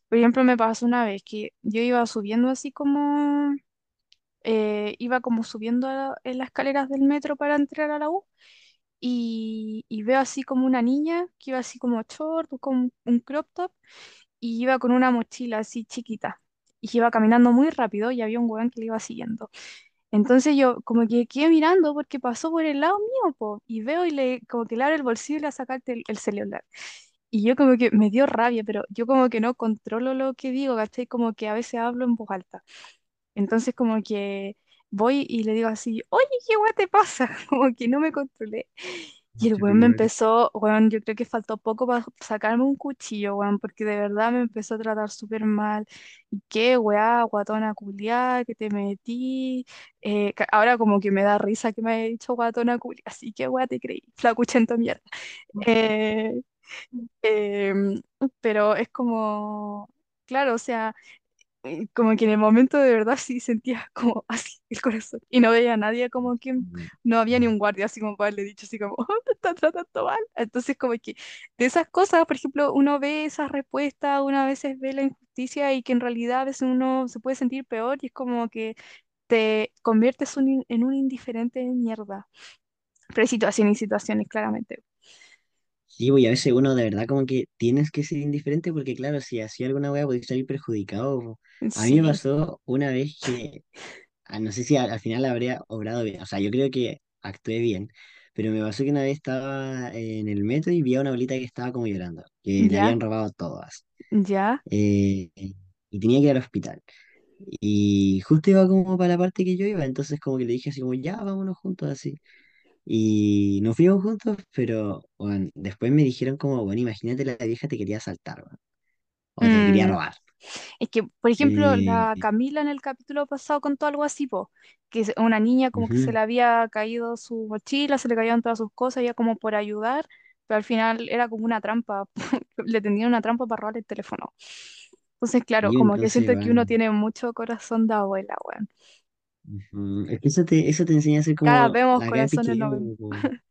Speaker 1: por ejemplo, me pasó una vez que yo iba subiendo así como, eh, iba como subiendo en las escaleras del metro para entrar a la U y, veo así como una niña que iba así como short, con un crop top y iba con una mochila así chiquita y iba caminando muy rápido y había un weón que le iba siguiendo. Entonces yo como que quedé mirando porque pasó por el lado mío, po, y veo y le como que le el bolsillo y le saca el, el celular. Y yo como que me dio rabia, pero yo como que no controlo lo que digo, ¿cachai? Como que a veces hablo en voz alta. Entonces como que voy y le digo así, oye, ¿qué weá te pasa? Como que no me controlé. Y el weón me empezó, weón, yo creo que faltó poco para sacarme un cuchillo, weón, porque de verdad me empezó a tratar súper mal. ¿Y qué, weá, guatona culiá, que te metí? Eh, ca- ahora como que me da risa que me haya dicho guatona culiá, así que weá te creí, flacuchento mierda. Eh, em, pero es como, claro, o sea como que en el momento de verdad sí sentía como así el corazón y no veía a nadie como que no había ni un guardia así como para haberle dicho así como, oh, te está tratando mal. Entonces como que de esas cosas, por ejemplo, uno ve esas respuestas, uno a veces ve la injusticia y que en realidad a veces uno se puede sentir peor y es como que te conviertes un en un indiferente de mierda. Pero hay situaciones y situaciones, claramente.
Speaker 2: Sí, pues, y a veces uno de verdad como que tienes que ser indiferente porque claro, si hacía alguna wea podías salir perjudicado. A mí me
Speaker 1: Sí,
Speaker 2: pasó una vez que, ah, no sé si al, al final habría obrado bien, o sea, yo creo que actué bien, pero me pasó que una vez estaba en el metro y vi a una abuelita que estaba como llorando, que le
Speaker 1: ya,
Speaker 2: habían robado todas,
Speaker 1: ya.
Speaker 2: eh, y tenía que ir al hospital. Y justo iba como para la parte que yo iba, entonces como que le dije así como, ya, vámonos juntos así. Y nos fuimos juntos, pero bueno, después me dijeron como, bueno, imagínate la vieja te quería asaltar, weón, o te quería
Speaker 1: Mm.
Speaker 2: robar.
Speaker 1: Es que, por ejemplo, la
Speaker 2: Eh,
Speaker 1: Camila en el capítulo pasado contó algo así, po, que es una niña como que se le había caído su mochila, se le caían todas sus cosas, ella como por ayudar, pero al final era como una trampa, le tendían una trampa para robar el teléfono. Entonces, claro,
Speaker 2: y
Speaker 1: como que
Speaker 2: entonces
Speaker 1: siento que uno
Speaker 2: igual,
Speaker 1: tiene mucho corazón de abuela, weón.
Speaker 2: Ujú, es que eso te, eso te enseña a ser
Speaker 1: Cada
Speaker 2: como
Speaker 1: vemos
Speaker 2: acá en
Speaker 1: corazones no vemos.
Speaker 2: Pichilemu, po.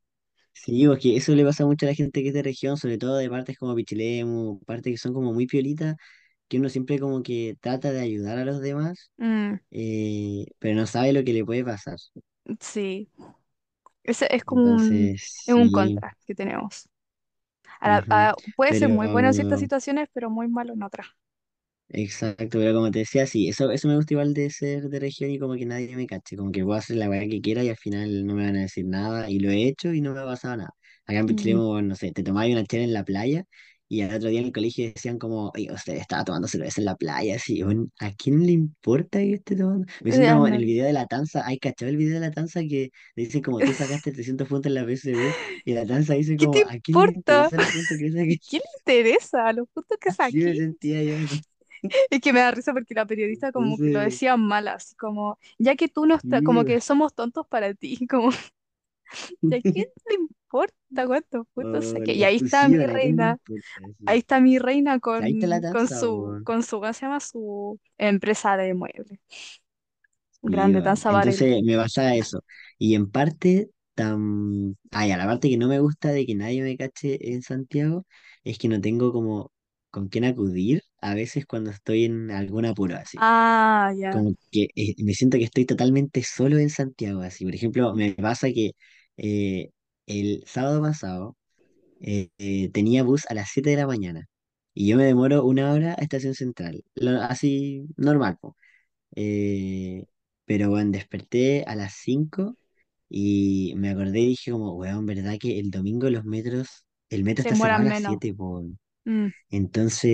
Speaker 2: Sí, porque eso le pasa mucho a la gente que es de región, sobre todo de partes como Pichilemu, partes que son como muy piolitas, que uno siempre como que trata de ayudar a los demás,
Speaker 1: Mm,
Speaker 2: eh, pero no sabe lo que le puede pasar.
Speaker 1: sí, ese es como un,
Speaker 2: Entonces,
Speaker 1: es un
Speaker 2: sí.
Speaker 1: contra que tenemos. A la-
Speaker 2: ujú.
Speaker 1: a- puede ser
Speaker 2: Pero
Speaker 1: muy bueno en ciertas situaciones, pero muy malo en otras.
Speaker 2: Exacto, pero como te decía, sí, eso, eso me gusta igual de ser de región y como que nadie me cache, como que puedo hacer la weá que quiera y al final no me van a decir nada y lo he hecho y no me ha pasado nada. Acá en
Speaker 1: Mm.
Speaker 2: Pichilemu, no sé, te tomabas una chela en la playa y al otro día en el colegio decían como, oye, usted estaba tomando cerveza en la playa, así, bueno, ¿a quién le importa que esté tomando? Me
Speaker 1: a
Speaker 2: como en el video de la tanza, ¿hay cachado el video de la tanza que dicen como tú sacaste 300 puntos en la PSU y la tanza dice
Speaker 1: ¿Qué te
Speaker 2: como, ¿a quién le
Speaker 1: importa?
Speaker 2: interesa los puntos que saque?
Speaker 1: ¿Qué le interesa? Los puntos que
Speaker 2: Así me
Speaker 1: saqué.
Speaker 2: sentía yo.
Speaker 1: Es que me da risa porque la periodista como que lo decía mal, así como, ya que tú no estás, como que somos tontos para ti, como, ¿y a quién le importa cuántos puntos
Speaker 2: Oh,
Speaker 1: saqué? Y ahí está mi
Speaker 2: ¿a quién le
Speaker 1: reina,
Speaker 2: importa eso?
Speaker 1: ahí está mi reina
Speaker 2: Ahí está la
Speaker 1: con, con
Speaker 2: taza,
Speaker 1: su,
Speaker 2: weón.
Speaker 1: con su, ¿cómo se llama? Su empresa de muebles. Grande. Tanza Varela.
Speaker 2: Entonces me pasa eso. Y en parte, tan... Ay, a la parte que no me gusta de que nadie me cache en Santiago, es que no tengo como con quién acudir a veces cuando estoy en algún apuro así.
Speaker 1: Ah, ya.
Speaker 2: Como que eh, me siento que estoy totalmente solo en Santiago, así. Por ejemplo, me pasa que eh, el sábado pasado eh, tenía bus a las 7 de la mañana y yo me demoro una hora a Estación Central, lo- así normal, po. Eh, pero bueno, desperté a las 5 y me acordé y dije como, weón, ¿verdad que el domingo los metros, el metro
Speaker 1: Se
Speaker 2: está cerrado
Speaker 1: demoran
Speaker 2: a las
Speaker 1: menos.
Speaker 2: 7 po?
Speaker 1: Mm.
Speaker 2: Entonces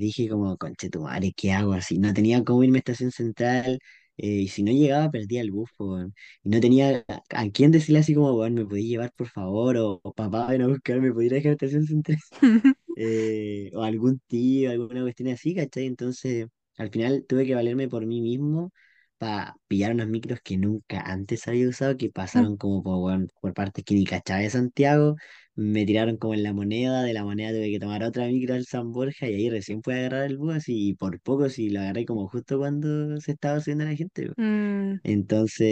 Speaker 2: dije como, conche tu madre, ¿qué hago así? No tenía cómo irme a Estación Central eh, y si no llegaba perdía el bus, po, weón. Y no tenía a, a quién decirle así como, weón, ¿me podías llevar por favor? O, o papá, ven a buscarme, ¿me podías dejar a Estación Central? eh, o algún tío, alguna cuestión así, ¿cachai? Entonces, al final tuve que valerme por mí mismo para pillar unos micros que nunca antes había usado, que
Speaker 1: Mm.
Speaker 2: pasaron como por, weón, por partes que ni cachaba de Santiago, me tiraron como en la moneda, de la moneda tuve que tomar otra micro al San Borja y ahí recién pude agarrar el bus y por poco si lo agarré como justo cuando se estaba subiendo la gente.
Speaker 1: Mm,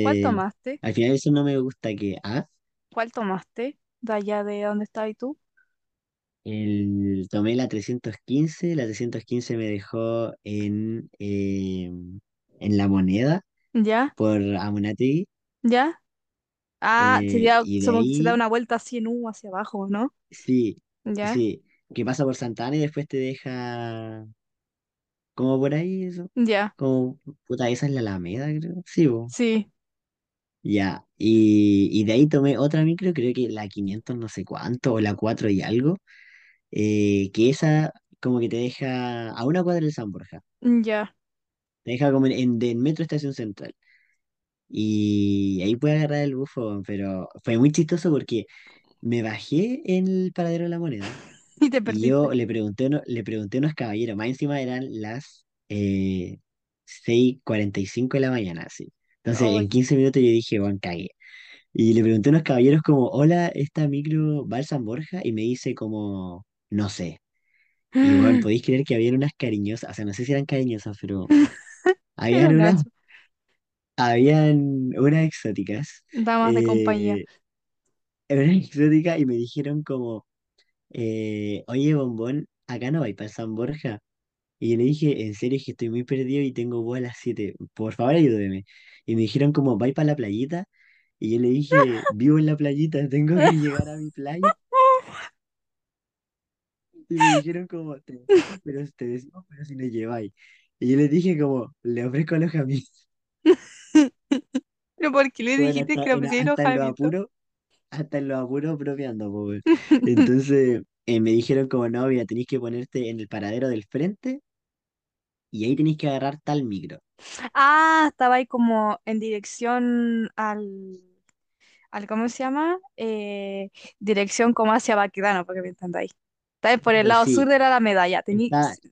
Speaker 1: ¿Cuál
Speaker 2: Entonces,
Speaker 1: tomaste?
Speaker 2: al final eso no me gusta que, ah,
Speaker 1: ¿Cuál tomaste? De allá de dónde estabas tú.
Speaker 2: el, tomé la trescientos quince la 315 me dejó en, eh, en la moneda
Speaker 1: ¿Ya?
Speaker 2: por Amunategui
Speaker 1: ¿Ya? Ah, se
Speaker 2: eh,
Speaker 1: da,
Speaker 2: y de
Speaker 1: se da
Speaker 2: ahí,
Speaker 1: una vuelta así en U hacia abajo, ¿no?
Speaker 2: sí,
Speaker 1: ¿Ya?
Speaker 2: sí, que pasa por Santana y después te deja como por ahí, eso,
Speaker 1: ¿Ya?
Speaker 2: como, puta, esa es la Alameda, creo, sí, bo.
Speaker 1: Sí.
Speaker 2: Ya, y, y de ahí tomé otra micro, creo que la 500 no sé cuánto, o la 4 y algo, eh, que esa como que te deja a una cuadra del San Borja,
Speaker 1: Ya.
Speaker 2: Te deja como en, en, del metro Estación Central. Y ahí pude agarrar el bufo, pero fue muy chistoso porque me bajé en el paradero de la moneda
Speaker 1: Y te
Speaker 2: Y
Speaker 1: perdiste.
Speaker 2: yo le pregunté, a uno- le pregunté a unos caballeros, más encima eran las eh, seis cuarenta y cinco de la mañana, así. Entonces, en
Speaker 1: Ay.
Speaker 2: 15 minutos yo dije, bueno, cagué. Y le pregunté a unos caballeros como, hola, ¿esta micro va al San Borja? Y me dice como, no sé. Y bueno, podéis creer que habían unas cariñosas, o sea, no sé si eran cariñosas, pero habían
Speaker 1: un
Speaker 2: unas, habían unas exóticas,
Speaker 1: Damas de compañía.
Speaker 2: eh, unas exóticas y me dijeron como, eh, oye, bombón, acá no vais para San Borja. Y yo le dije, en serio, es que estoy muy perdido y tengo vuelo a las siete por favor ayúdeme. Y me dijeron como, ¿vais para la playita? Y yo le dije, vivo en la playita, tengo que llegar a mi playa. Y me dijeron como, te pero, te decimos, pero si nos lleváis. Y yo les dije como, le ofrezco alojamiento.
Speaker 1: ¿Pero por qué le
Speaker 2: Bueno,
Speaker 1: dijiste
Speaker 2: hasta
Speaker 1: que le ofrecía
Speaker 2: hasta en los
Speaker 1: alojamiento?
Speaker 2: apuros, hasta en los apuros bromeando, po, weón. Entonces eh, me dijeron como, no, mira, tenéis que ponerte en el paradero del frente y ahí tenéis que agarrar tal micro.
Speaker 1: Ah, estaba ahí como en dirección al, al ¿cómo se llama? Eh, dirección como hacia Baquedano, porque me ahí. Está ahí por el lado sur de la Alameda, ya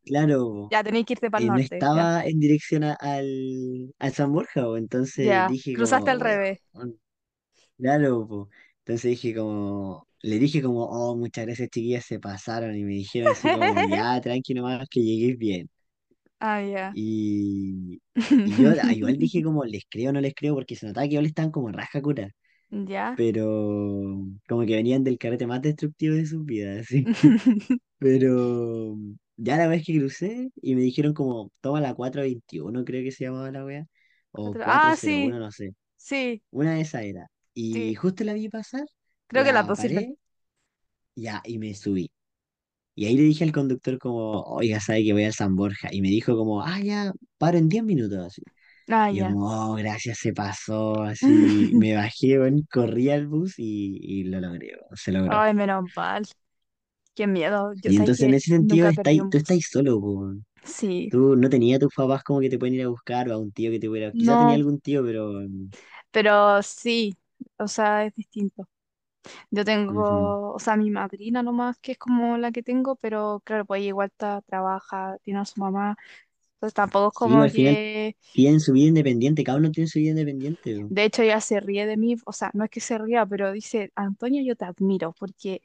Speaker 2: claro.
Speaker 1: ya tení que irte para el
Speaker 2: eh, no
Speaker 1: norte, ya.
Speaker 2: estaba en dirección a- al, al San Borja, o entonces
Speaker 1: Ya,
Speaker 2: dije
Speaker 1: cruzaste
Speaker 2: como,
Speaker 1: al revés.
Speaker 2: claro, po. Entonces dije como, le dije como, oh, muchas gracias chiquillas, se pasaron y me dijeron así como, ya, tranquilo más que lleguéis bien.
Speaker 1: Ah, ya.
Speaker 2: Y, y yo igual dije como, les creo o no les creo, porque se notaba que igual estaban como raja cura,
Speaker 1: Ya.
Speaker 2: pero como que venían del carrete más destructivo de sus vidas, así. Pero ya la vez que crucé y me dijeron como, toma la 421 creo que se llamaba la wea, o
Speaker 1: Otro- Ah, sí,
Speaker 2: no sé,
Speaker 1: sí,
Speaker 2: una de esas era. Y
Speaker 1: sí.
Speaker 2: justo la vi pasar,
Speaker 1: Creo que las
Speaker 2: la
Speaker 1: dos sirven.
Speaker 2: paré, ya, y me subí. Y ahí le dije al conductor como, oiga, sabe que voy al San Borja. Y me dijo como, ah, ya, paro en 10 minutos, así.
Speaker 1: Ah,
Speaker 2: Y yo
Speaker 1: ya.
Speaker 2: como, oh, gracias, se pasó, así. Me bajé, weón, corrí al bus y, y lo logré, se logró.
Speaker 1: Ay, menos mal. Qué miedo. Yo
Speaker 2: Y
Speaker 1: sé
Speaker 2: entonces en
Speaker 1: que
Speaker 2: ese sentido,
Speaker 1: nunca perdí
Speaker 2: estáis,
Speaker 1: un
Speaker 2: tú
Speaker 1: bus.
Speaker 2: estás solo, po,
Speaker 1: Sí.
Speaker 2: Tú no tenías tus papás como que te pueden ir a buscar o a un tío que te pudiera. Quizás tenía
Speaker 1: No,
Speaker 2: algún tío, pero. mm,
Speaker 1: pero sí. O sea, es distinto. Yo
Speaker 2: ujú.
Speaker 1: tengo, o sea, mi madrina nomás, que es como la que tengo, pero claro, pues ella igual está, trabaja, tiene a su mamá. Entonces tampoco es
Speaker 2: Sí,
Speaker 1: como
Speaker 2: final
Speaker 1: que
Speaker 2: tienen su vida independiente, cada uno tiene su vida independiente.
Speaker 1: De hecho, ella se ríe de mí, o sea, no es que se ría, pero dice, Antonia, yo te admiro porque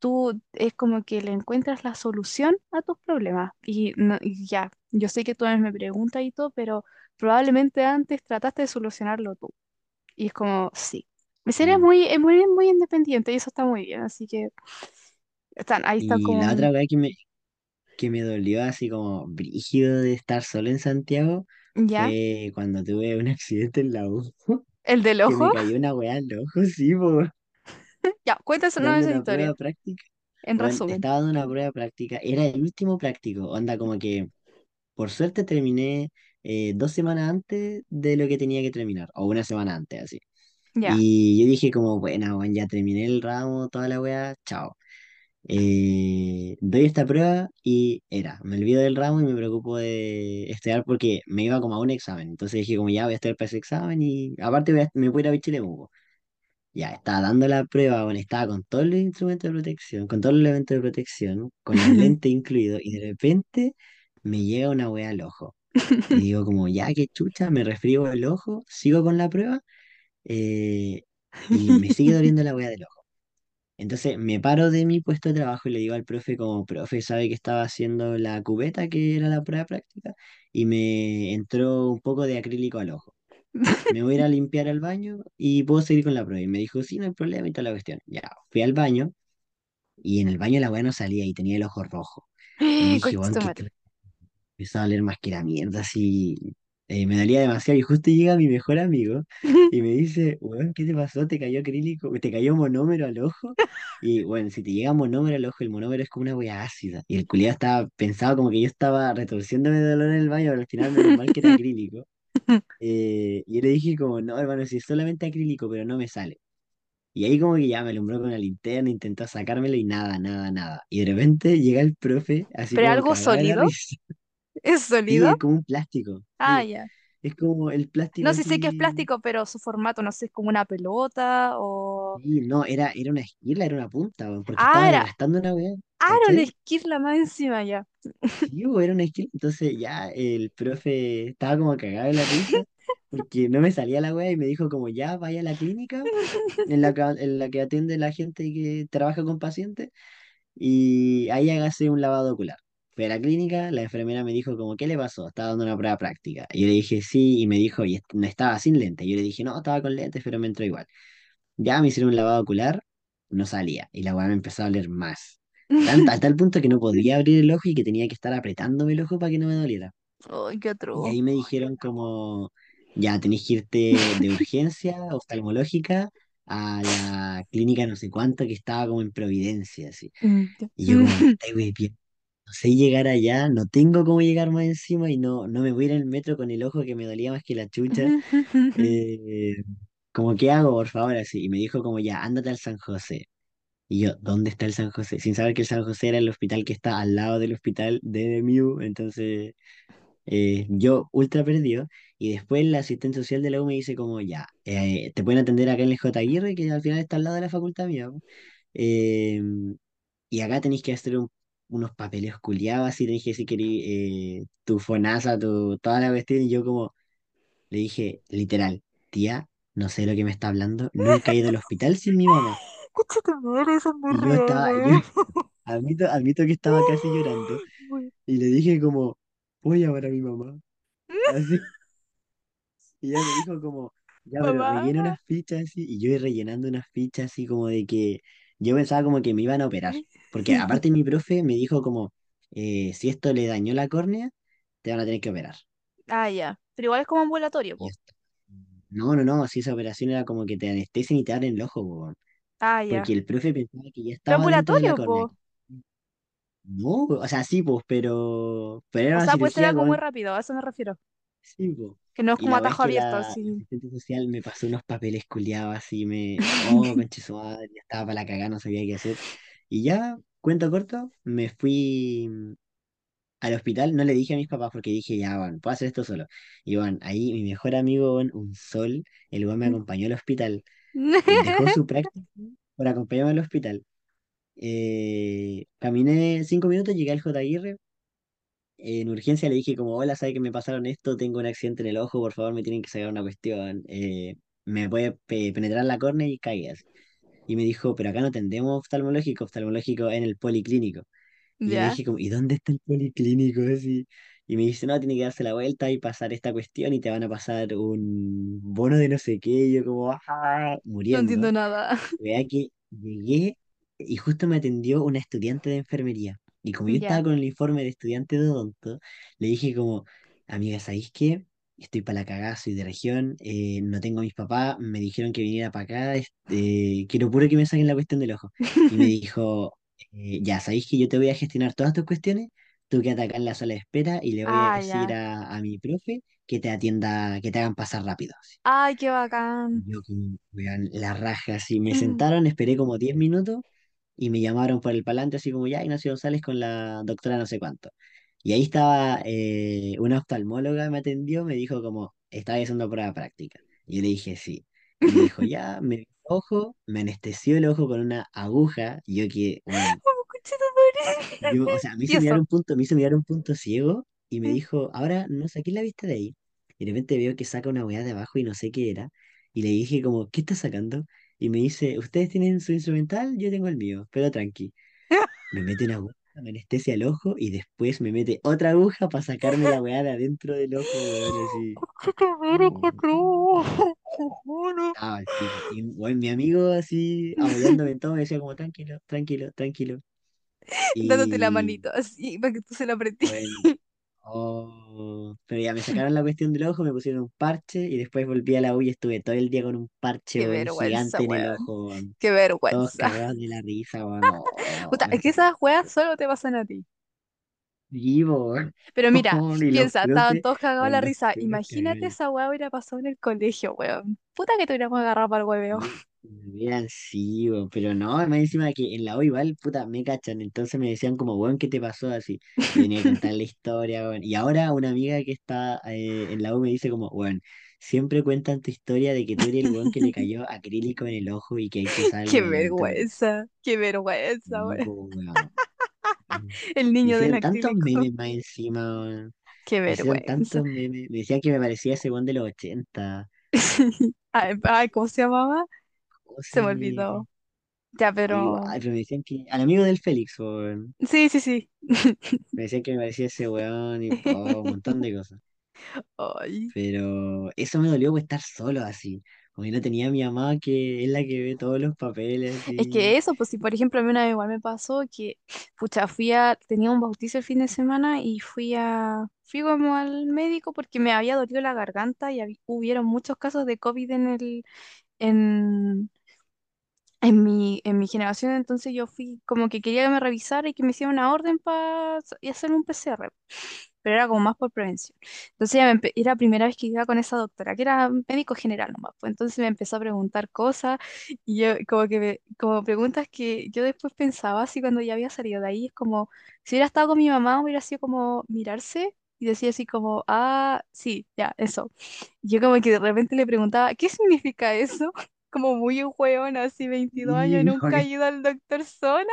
Speaker 1: tú es como que le encuentras la solución a tus problemas. Y, no- y ya, yo sé que tú me preguntas y todo, pero probablemente antes trataste de solucionarlo tú. Y es como, sí. Mi serie es
Speaker 2: Mm.
Speaker 1: muy, es muy, muy independiente y eso está muy bien, así que están, ahí está
Speaker 2: Y
Speaker 1: como
Speaker 2: la otra vez que me, que me dolió así como brígido de estar solo en Santiago
Speaker 1: ¿Ya?
Speaker 2: fue cuando tuve un accidente en la U,
Speaker 1: ¿El del
Speaker 2: que
Speaker 1: ojo?
Speaker 2: me cayó una weá al ojo, sí, po,
Speaker 1: Ya, cuéntanos
Speaker 2: dando
Speaker 1: esa
Speaker 2: una
Speaker 1: historia,
Speaker 2: práctica.
Speaker 1: en
Speaker 2: Bueno,
Speaker 1: resumen.
Speaker 2: estaba dando una prueba práctica, era el último práctico, onda como que Por suerte terminé eh, dos semanas antes de lo que tenía que terminar, o una semana antes, así.
Speaker 1: Ya.
Speaker 2: Y yo dije como, bueno, bueno, ya terminé el ramo, toda la weá, chao. Eh, doy esta prueba y era, me olvido del ramo y me preocupo de estudiar porque me iba como a un examen. Entonces dije como, ya voy a estudiar para ese examen y aparte voy a- me voy a ir a Pichilemu. Ya, estaba dando la prueba, bueno, estaba con todos los instrumentos de protección, con todos los elementos de protección, con las lentes incluidos, y de repente me llega una weá al ojo. Y digo como, ya que chucha, me resfrío el ojo, sigo con la prueba eh, y me sigue doliendo la hueá del ojo. Entonces me paro de mi puesto de trabajo y le digo al profe como, profe, sabe que estaba haciendo la cubeta, que era la prueba práctica, y me entró un poco de acrílico al ojo. Me voy a ir a limpiar al baño y puedo seguir con la prueba. Y me dijo, sí, no hay problema y toda la cuestión. Ya, fui al baño y en el baño la weá no salía y tenía el ojo rojo. Y dije, ¿qué
Speaker 1: madre.
Speaker 2: empezaba a oler más que la mierda, así, eh, me dolía demasiado. Y justo llega mi mejor amigo y me dice, weón, ¿qué te pasó? ¿Te cayó acrílico? ¿Te cayó monómero al ojo? Y bueno, si te llega monómero al ojo, el monómero es como una wea ácida. Y el culiado estaba pensado como que yo estaba retorciéndome de dolor en el baño, pero al final menos mal que era acrílico. Eh, y yo le dije como, no, hermano, si es solamente acrílico, pero no me sale. Y ahí como que ya me alumbró con la linterna, intentó sacármelo y nada, nada, nada. Y de repente llega el profe, así
Speaker 1: ¿Pero
Speaker 2: como
Speaker 1: algo sólido? ¿Es
Speaker 2: Sí,
Speaker 1: sólido?
Speaker 2: es como un plástico.
Speaker 1: Ah,
Speaker 2: Sí,
Speaker 1: ya.
Speaker 2: es como el plástico
Speaker 1: No, sí sé que es plástico, pero su formato, no sé, es como una pelota o...
Speaker 2: Sí, no, era, era una esquirla, era una punta, porque
Speaker 1: Ah,
Speaker 2: estaban
Speaker 1: era
Speaker 2: aplastando una weá,
Speaker 1: Aaron
Speaker 2: ¿cachai?
Speaker 1: Esquirla más encima ya.
Speaker 2: Sí, era una esquirla. Entonces ya el profe estaba como cagado de la risa, porque no me salía la weá y me dijo como ya vaya a la clínica en la que, en la que atiende la gente que trabaja con pacientes y ahí hágase un lavado ocular. Fui a la clínica, la enfermera me dijo como, ¿qué le pasó? Estaba dando una prueba práctica. Y yo le dije sí, y me dijo, y no estaba sin lente. Y yo le dije, no, estaba con lentes, pero me entró igual. Ya me hicieron un lavado ocular, no salía, y la weá me empezó a doler más. Tanto, a tal punto que no podía abrir el ojo y que tenía que estar apretándome el ojo para que no me doliera.
Speaker 1: Ay, qué
Speaker 2: Y
Speaker 1: atroz.
Speaker 2: ahí me dijeron como, ya tenés que irte de urgencia oftalmológica a la clínica no sé cuánto que estaba como en Providencia, así.
Speaker 1: Mm.
Speaker 2: Y yo como, me estáis weando, no sé llegar allá, no tengo cómo llegar más encima y no, no me voy a ir en el metro con el ojo que me dolía más que la chucha. Eh, como, ¿qué hago, por favor? Así. Y me dijo como, ya, ándate al San José. Y yo, ¿dónde está el San José? Sin saber que el San José era el hospital que está al lado del hospital de Miu, entonces eh, yo ultra perdido. Y después la asistente social de la U me dice como, ya, eh, te pueden atender acá en el J. Aguirre, que al final está al lado de la facultad mía. Eh, y acá tenéis que hacer un- unos papeles culiados, así tenéis que decir que eres, eh, tu FONASA, tu, toda la cuestión. Y yo como, le dije, literal, tía, no sé lo que me está hablando, nunca he ido al hospital sin mi mamá.
Speaker 1: Madre, eso es
Speaker 2: Y yo
Speaker 1: real,
Speaker 2: estaba, yo
Speaker 1: weón.
Speaker 2: admito, admito que estaba casi llorando. Y le dije como, voy a llamar a mi mamá. Así. Y ella me dijo como, ya, pero rellena unas fichas así. Y yo iba rellenando unas fichas así como de que yo pensaba como que me iban a operar. Porque aparte mi profe me dijo como, eh, si esto le dañó la córnea, te van a tener que operar.
Speaker 1: Ah, ya. Pero igual es como ambulatorio, po.
Speaker 2: no, no, no, si esa operación era como que te anestesian y te abren el ojo, po".
Speaker 1: Ah, ya.
Speaker 2: porque el profe pensaba que ya estaba dentro de la
Speaker 1: ambulatorio,
Speaker 2: córnea.
Speaker 1: po.
Speaker 2: No, o sea, sí, pues, pero, pero era
Speaker 1: O
Speaker 2: una
Speaker 1: sea, puede ser
Speaker 2: cirugía
Speaker 1: algo muy rápido, a eso me refiero.
Speaker 2: Sí, pues.
Speaker 1: Que no es como atajo abierto,
Speaker 2: la,
Speaker 1: así.
Speaker 2: asistente social me pasó unos papeles culiados así, me... Oh, su madre, ya estaba para la cagada, no sabía qué hacer. Y ya, cuento corto, me fui mm, al hospital, no le dije a mis papás porque dije, ya, bueno, puedo hacer esto solo. Y bueno, ahí mi mejor amigo, un sol, el weón me acompañó al hospital, eh, dejó su práctica por acompañarme al hospital. Eh, caminé cinco minutos, llegué al J. Aguirre, en urgencia le dije como, hola, ¿sabe que me pasaron esto? Tengo un accidente en el ojo, por favor, me tienen que sacar una cuestión. eh, me puede pe- penetrar la córnea y caigas. Y me dijo, pero acá no tendemos oftalmológico, oftalmológico en el policlínico. Y yo le dije como, ¿y dónde está el policlínico? Así. Y me dice, no, tiene que darse la vuelta y pasar esta cuestión y te van a pasar un bono de no sé qué. Y yo como, ¡ah!
Speaker 1: No entiendo
Speaker 2: muriendo.
Speaker 1: nada.
Speaker 2: Vea que llegué y justo me atendió una estudiante de enfermería. Y como yo
Speaker 1: Ya.
Speaker 2: estaba con el informe de estudiante de odonto, le dije como, amiga, ¿sabéis qué? Estoy para la cagada, soy de región, eh, no tengo a mis papás, me dijeron que viniera para acá, este, quiero puro que me saquen la cuestión del ojo. Y me dijo, eh, ya, ¿sabéis que yo te voy a gestionar todas tus cuestiones? Tú quédate acá en la sala de espera y le voy a
Speaker 1: Ah,
Speaker 2: decir
Speaker 1: ya.
Speaker 2: a, a mi profe que te atienda, que te hagan pasar rápido. así.
Speaker 1: Ay, qué bacán.
Speaker 2: Yo weón, la raja, así me sentaron, esperé como 10 minutos y me llamaron por el palante así como, ya, Ignacio González con la doctora no sé cuánto. Y ahí estaba eh, una oftalmóloga, me atendió, me dijo como, estaba haciendo prueba práctica. Y yo le dije, sí. Y me dijo, ya, me ojo, me anestesió el ojo con una aguja, y yo que, bueno,
Speaker 1: Oh,
Speaker 2: yo, o sea, me hizo mirar un punto, me hizo mirar un punto ciego, y me
Speaker 1: Mm.
Speaker 2: dijo, ahora no saqué la vista de ahí. Y de repente veo que saca una weá de abajo y no sé qué era. Y le dije como, ¿qué estás sacando? Y me dice, ustedes tienen su instrumental, yo tengo el mío, pero tranqui. Me mete una aguja, me anestesia el ojo y después me mete otra aguja para sacarme la weá de adentro del ojo, así. Ah, sí, y bueno, mi amigo así apoyándome en todo me decía como tranquilo, tranquilo, tranquilo.
Speaker 1: Dándote la manito así para que tú se la
Speaker 2: bueno, oh, pero ya me sacaron la cuestión del ojo, me pusieron un parche y después volví a la U y estuve todo el día con un parche,
Speaker 1: Qué
Speaker 2: weón,
Speaker 1: vergüenza,
Speaker 2: gigante en el
Speaker 1: weón.
Speaker 2: ojo, weón.
Speaker 1: Qué
Speaker 2: Todos
Speaker 1: vergüenza.
Speaker 2: cagados de la risa, weón. No,
Speaker 1: Puta,
Speaker 2: no,
Speaker 1: es que esas weas solo te pasan a ti.
Speaker 2: Vivo.
Speaker 1: Pero mira,
Speaker 2: los
Speaker 1: piensa, estaban todos cagados la risa. Imagínate esa wea hubiera pasado en el colegio, weón. Puta que te hubiéramos agarrado para el hueveo.
Speaker 2: Hubieran sido, pero no, más encima de que en la U igual, puta, me cachan, entonces me decían como, weón, ¿qué te pasó así? Y venía a contar la historia, weón. Y ahora una amiga que está eh, en la U me dice como, weón, siempre cuentan tu historia de que tú eres el weón que le cayó acrílico en el ojo y que ahí te
Speaker 1: Qué
Speaker 2: salva y weón, todo.
Speaker 1: vergüenza, qué vergüenza, weón.
Speaker 2: weón.
Speaker 1: El
Speaker 2: Me
Speaker 1: niño del
Speaker 2: hicieron tantos memes más encima.
Speaker 1: Qué
Speaker 2: Me
Speaker 1: vergüenza.
Speaker 2: tantos memes, me decían que me parecía ese weón de los 80.
Speaker 1: Ay, ay, ¿cómo se llamaba?
Speaker 2: ¿Cómo
Speaker 1: Se me olvidó. Ya, pero.
Speaker 2: pero me decían que... Al amigo del Félix, weón.
Speaker 1: Sí, sí, sí.
Speaker 2: Me decían que me parecía ese weón y oh, un montón de cosas.
Speaker 1: Ay.
Speaker 2: Pero eso me dolió por estar solo así. Como que no tenía a mi mamá que es la que ve todos los papeles
Speaker 1: Es que eso, pues si por ejemplo a mí una vez igual me pasó que, pucha, fui a, tenía un bautizo el fin de semana y fui a, fui como al médico porque me había dolido la garganta y habí- hubieron muchos casos de COVID en el, en, en mi, en mi generación, entonces yo fui como que quería que me revisara y que me hiciera una orden para hacer un PCR, pero era como más por prevención. Entonces ya me era la primera vez que iba con esa doctora, que era médico general nomás, pues entonces me empezó a preguntar cosas y yo como que me- como preguntas que yo después pensaba así cuando ya había salido de ahí, es como, si hubiera estado con mi mamá hubiera sido como mirarse. Y decía así como, ah, sí, ya, eso. Y Yo como que de repente le preguntaba, ¿qué significa eso? Como muy un así 22 años,
Speaker 2: no,
Speaker 1: nunca ha ido al doctor Zona.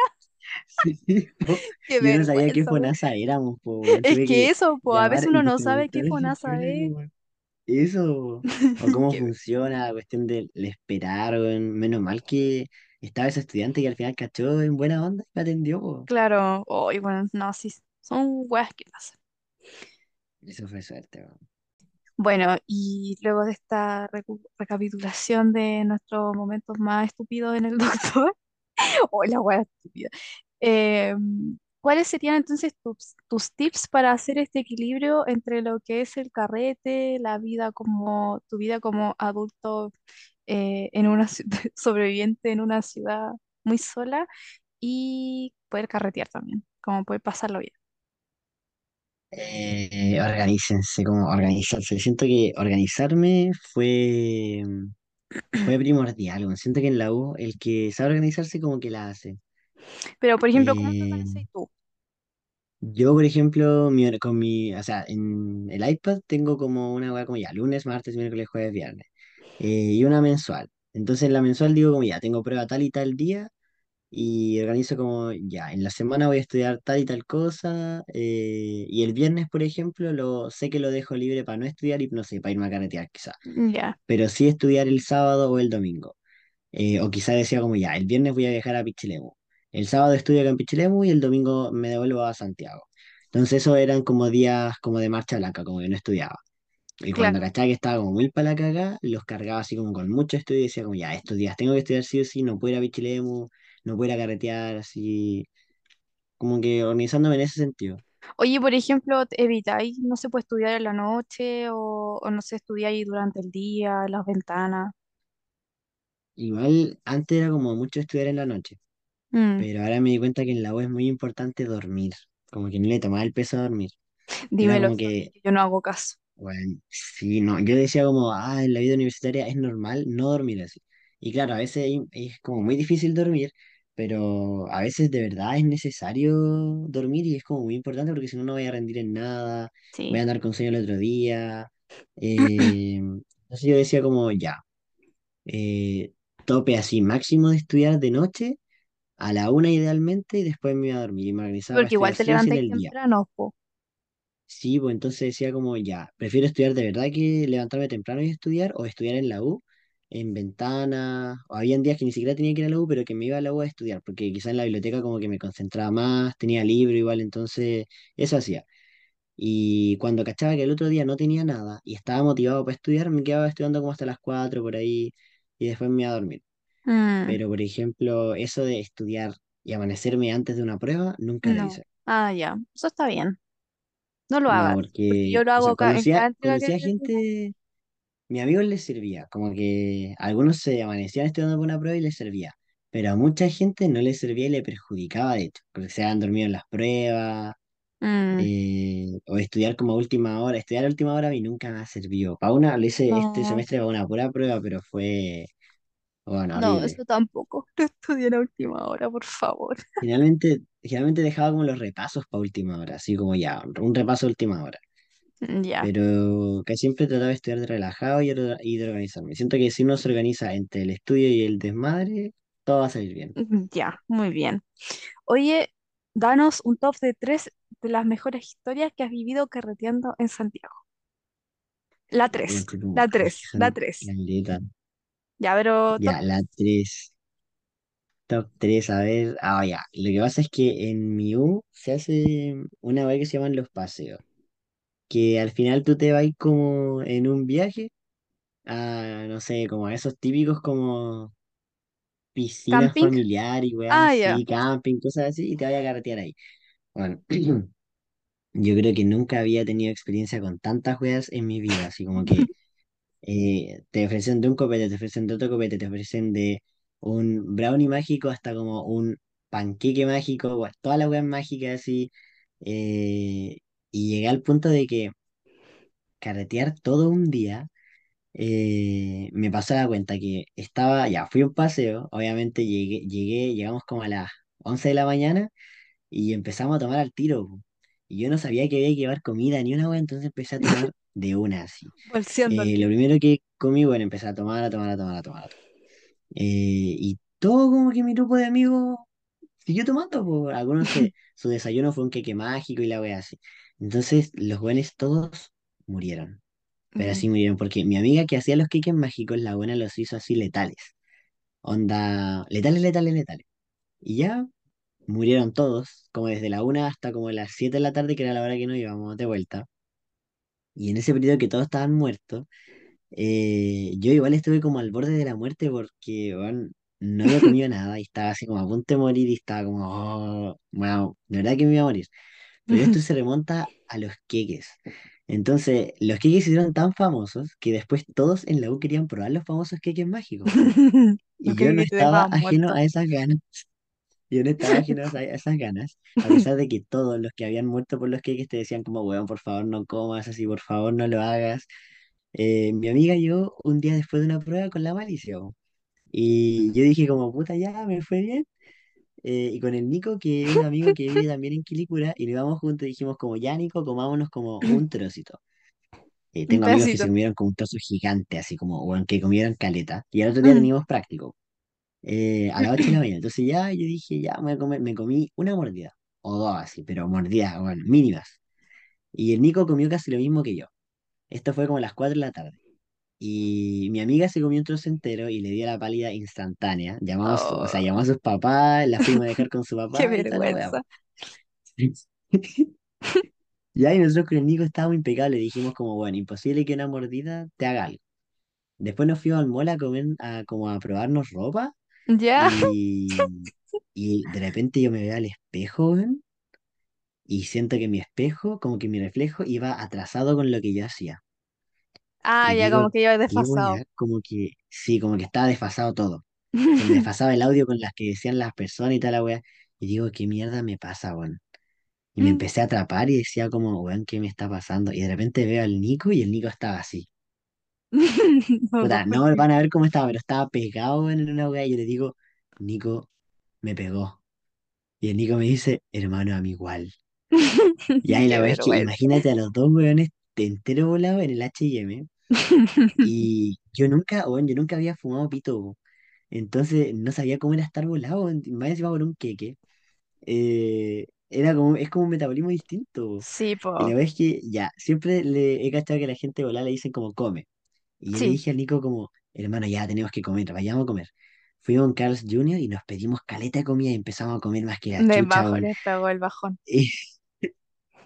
Speaker 2: Sí, po. Yo no sabía qué. FONASA éramos, po.
Speaker 1: Es que
Speaker 2: que
Speaker 1: eso, pues a veces uno no sabe qué FONASA es.
Speaker 2: Eso, o cómo funciona la cuestión del esperar. Menos mal que estaba ese estudiante que al final cachó en buena onda y me atendió, po.
Speaker 1: Claro, hoy bueno, no, sí, son weas que pasan.
Speaker 2: Eso fue suerte.
Speaker 1: Bueno, y luego de esta recapitulación de nuestros momentos más estúpidos en el doctor, o la wea estúpida, eh, ¿cuáles serían entonces tus, tus tips para hacer este equilibrio entre lo que es el carrete, la vida como, tu vida como adulto eh, en una sobreviviente en una ciudad muy sola y poder carretear también, como poder pasarlo bien.
Speaker 2: Eh, organícense, como organizarse. Siento que organizarme fue, fue primordial. weón. Siento que en la U el que sabe organizarse como que la hace.
Speaker 1: Pero, por ejemplo, ¿cómo te
Speaker 2: Eh,
Speaker 1: organizas tú?
Speaker 2: yo, por ejemplo, mi, hor- con mi, o sea, en el iPad tengo como una weá como ya, lunes, martes, miércoles, jueves, viernes. eh, y una mensual. Entonces en la mensual digo como ya, tengo prueba tal y tal día y organizo como, ya, en la semana voy a estudiar tal y tal cosa, eh, y el viernes, por ejemplo, lo, sé que lo dejo libre para no estudiar y no sé, para irme a carretear quizá,
Speaker 1: Ya,
Speaker 2: pero sí estudiar el sábado o el domingo. Eh, o quizá decía como, ya, el viernes voy a viajar a Pichilemu, el sábado estudio acá en Pichilemu y el domingo me devuelvo a Santiago. Entonces eso eran como días como de marcha blanca, como que no estudiaba. Y cuando
Speaker 1: claro.
Speaker 2: cachaba que estaba como muy para la cagada, los cargaba así como con mucho estudio y decía como, ya, estos días tengo que estudiar sí o sí, no puedo ir a Pichilemu, no puedo ir a carretear, así, como que organizándome en ese sentido.
Speaker 1: Oye, por ejemplo, evitáis, no se puede estudiar en la noche o, o no se estudia ahí durante el día, en las ventanas.
Speaker 2: Igual antes era como mucho estudiar en la noche,
Speaker 1: Mm,
Speaker 2: pero ahora me di cuenta que en la U es muy importante dormir, como que no le tomaba el peso a dormir. Era
Speaker 1: dímelo
Speaker 2: como que
Speaker 1: yo no hago caso.
Speaker 2: Bueno, sí, no, yo decía como, ah, en la vida universitaria es normal no dormir así. Y claro, a veces es como muy difícil dormir, pero a veces de verdad es necesario dormir y es como muy importante porque si no, no voy a rendir en nada, voy a
Speaker 1: Sí.
Speaker 2: andar con sueño el otro día. Eh, entonces yo decía como, ya, eh, tope así, máximo de estudiar de noche, a la una idealmente, y después me iba a dormir y me organizaba para
Speaker 1: Porque igual
Speaker 2: estudiar
Speaker 1: te
Speaker 2: sí o sí en
Speaker 1: levantáis
Speaker 2: el día.
Speaker 1: temprano, po.
Speaker 2: Sí, pues entonces decía como, ya, prefiero estudiar de verdad que levantarme temprano y estudiar, o estudiar en la U, en ventana, o habían días que ni siquiera tenía que ir a la U, pero que me iba a la U a estudiar, porque quizás en la biblioteca como que me concentraba más, tenía libro igual, entonces eso hacía. Y cuando cachaba que el otro día no tenía nada y estaba motivado para estudiar, me quedaba estudiando como hasta las 4 por ahí, y después me iba a dormir.
Speaker 1: Mm,
Speaker 2: Pero, por ejemplo, eso de estudiar y amanecerme antes de una prueba, nunca lo hice.
Speaker 1: Ah, ya. Eso está bien. No lo
Speaker 2: No,
Speaker 1: hagas. Porque
Speaker 2: porque,
Speaker 1: yo lo
Speaker 2: o sea,
Speaker 1: hago ca- en
Speaker 2: conocía,
Speaker 1: cada entrega que
Speaker 2: conocía gente Mi amigo les servía, como que algunos se amanecían estudiando por una prueba y les servía, pero a mucha gente no les servía y le perjudicaba, de hecho, porque se habían dormido en las pruebas,
Speaker 1: Mm,
Speaker 2: eh, o estudiar como a última hora. Estudiar a última hora a mí nunca me ha servido. Para una, lo hice este semestre para una pura prueba, pero fue, bueno,
Speaker 1: no,
Speaker 2: horrible.
Speaker 1: eso tampoco. No estudié a última hora, por favor.
Speaker 2: Generalmente, generalmente dejaba como los repasos para última hora, así como ya, un repaso a última hora.
Speaker 1: Mm, Ya,
Speaker 2: pero casi siempre trataba de estudiar de relajado y, or- y de organizarme. Siento que si uno se organiza entre el estudio y el desmadre, todo va a salir bien.
Speaker 1: mm, ya, muy bien. Oye, danos un top de tres de las mejores historias que has vivido carreteando en Santiago. La tres, la
Speaker 2: que
Speaker 1: tres, la tres.
Speaker 2: caleta.
Speaker 1: Ya, pero top.
Speaker 2: Ya, la 3 top 3 a ver. Ah, ya. Lo que pasa es que en mi U se hace una vez que se llaman los paseos, que al final tú te vas como en un viaje a, no sé, como a esos típicos como piscina
Speaker 1: Camping.
Speaker 2: familiar y weas
Speaker 1: Ah, ya.
Speaker 2: así, camping, cosas así, y te vayas a carretear ahí. Bueno. Yo creo que nunca había tenido experiencia con tantas weas en mi vida, así como que eh, te ofrecen de un copete, te ofrecen de otro copete, te ofrecen de un brownie mágico hasta como un panqueque mágico, todas las weas mágicas así, eh, y llegué al punto de que carretear todo un día, eh, me pasó la cuenta que estaba, ya fui a un paseo, obviamente llegué, llegué, llegamos como a las 11 de la mañana, y empezamos a tomar al tiro. po. Y yo no sabía que había que llevar comida ni una wea, entonces empecé a tomar de una así. Eh, lo primero que comí, bueno, empecé a tomar, a tomar, a tomar, a tomar, a tomar. Eh, y todo como que mi grupo de amigos siguió tomando, po. Algunos se, su desayuno fue un queque mágico y la wea así. Entonces los buenos todos murieron. Pero así murieron, porque mi amiga que hacía los queques mágicos, la buena los hizo así letales. Onda, letales, letales, letales. Y ya Murieron todos, como desde la una hasta como las 7 de la tarde, que era la hora que nos íbamos de vuelta. Y en ese periodo que todos estaban muertos, eh, yo igual estuve como al borde de la muerte porque no había comido nada y estaba así como a punto de morir y estaba como, oh, wow, de verdad que me iba a morir. Pero esto se remonta a los queques. Entonces, los queques se hicieron tan famosos que después todos en la U querían probar los famosos queques mágicos, Y yo no estaba ajeno
Speaker 1: muerto.
Speaker 2: a esas ganas. Yo no estaba ajeno a esa- a esas ganas, a pesar de que todos los que habían muerto por los queques te decían como, weón, por favor no comas así, por favor no lo hagas. Eh, mi amiga llegó un día después de una prueba con la malicia, y yo dije como, puta, ya, me fue bien. Eh, y con el Nico, que es un amigo que vive también en Quilicura, y nos íbamos juntos y dijimos como, ya, Nico, comámonos como un trocito. Eh,
Speaker 1: Un
Speaker 2: tengo amigos que se comieron como un trozo gigante, así como, weón, que comieron caleta. Y al otro día
Speaker 1: Mm.
Speaker 2: teníamos práctico eh, a las 8 de la mañana. Entonces ya yo dije, ya me, voy a comer- me comí una mordida, o dos así, pero mordidas, bueno, mínimas. Y el Nico comió casi lo mismo que yo. Esto fue como a las 4 de la tarde. Y mi amiga se comió un trozo entero y le dio la pálida instantánea. Llamamos, o sea, llamó
Speaker 1: Oh,
Speaker 2: a sus papás, la fuimos a dejar con su
Speaker 1: qué
Speaker 2: papá weá.
Speaker 1: vergüenza.
Speaker 2: Ya, y nosotros con el Nico estábamos impecables. Dijimos como, bueno, imposible que una mordida te haga algo. Después nos fuimos al mall a comer, a, como a probarnos ropa
Speaker 1: ¿Ya?
Speaker 2: y, y de repente yo me veo al espejo, weón, y siento que mi espejo, como que mi reflejo, iba atrasado con lo que yo hacía.
Speaker 1: Ah,
Speaker 2: Y
Speaker 1: ya como que iba
Speaker 2: qué
Speaker 1: desfasado.
Speaker 2: como que, sí, como que estaba desfasado todo. Se me desfasaba el audio con las que decían las personas y tal la weá. Y digo, ¿qué mierda me pasa, weón? Y me empecé a atrapar y decía como, weón, ¿qué me está pasando? Y de repente veo al Nico y el Nico estaba así. Puta, no van a ver cómo estaba, pero estaba pegado en una weá y yo le digo, Nico, me pegó. Y el Nico me dice, hermano, a mí igual. Y la
Speaker 1: Qué
Speaker 2: weá es que imagínate a los dos weones de entero volado en el H&M. Y yo nunca, weón, yo nunca había fumado pito. po. Entonces no sabía cómo era estar volado, en- más encima por un queque. Eh, era como, es como un metabolismo distinto.
Speaker 1: Sí,
Speaker 2: Y la
Speaker 1: po.
Speaker 2: verdad es que ya, siempre le he cachado que la gente volá le dicen como come. Y yo le
Speaker 1: Sí,
Speaker 2: dije al Nico como, hermano, ya tenemos que comer, vayamos a comer. Fuimos a un Carl's Jr. y nos pedimos caleta de comida y empezamos a comer más que la
Speaker 1: de
Speaker 2: chucha,
Speaker 1: bajo
Speaker 2: weón.
Speaker 1: les pegó el bajón.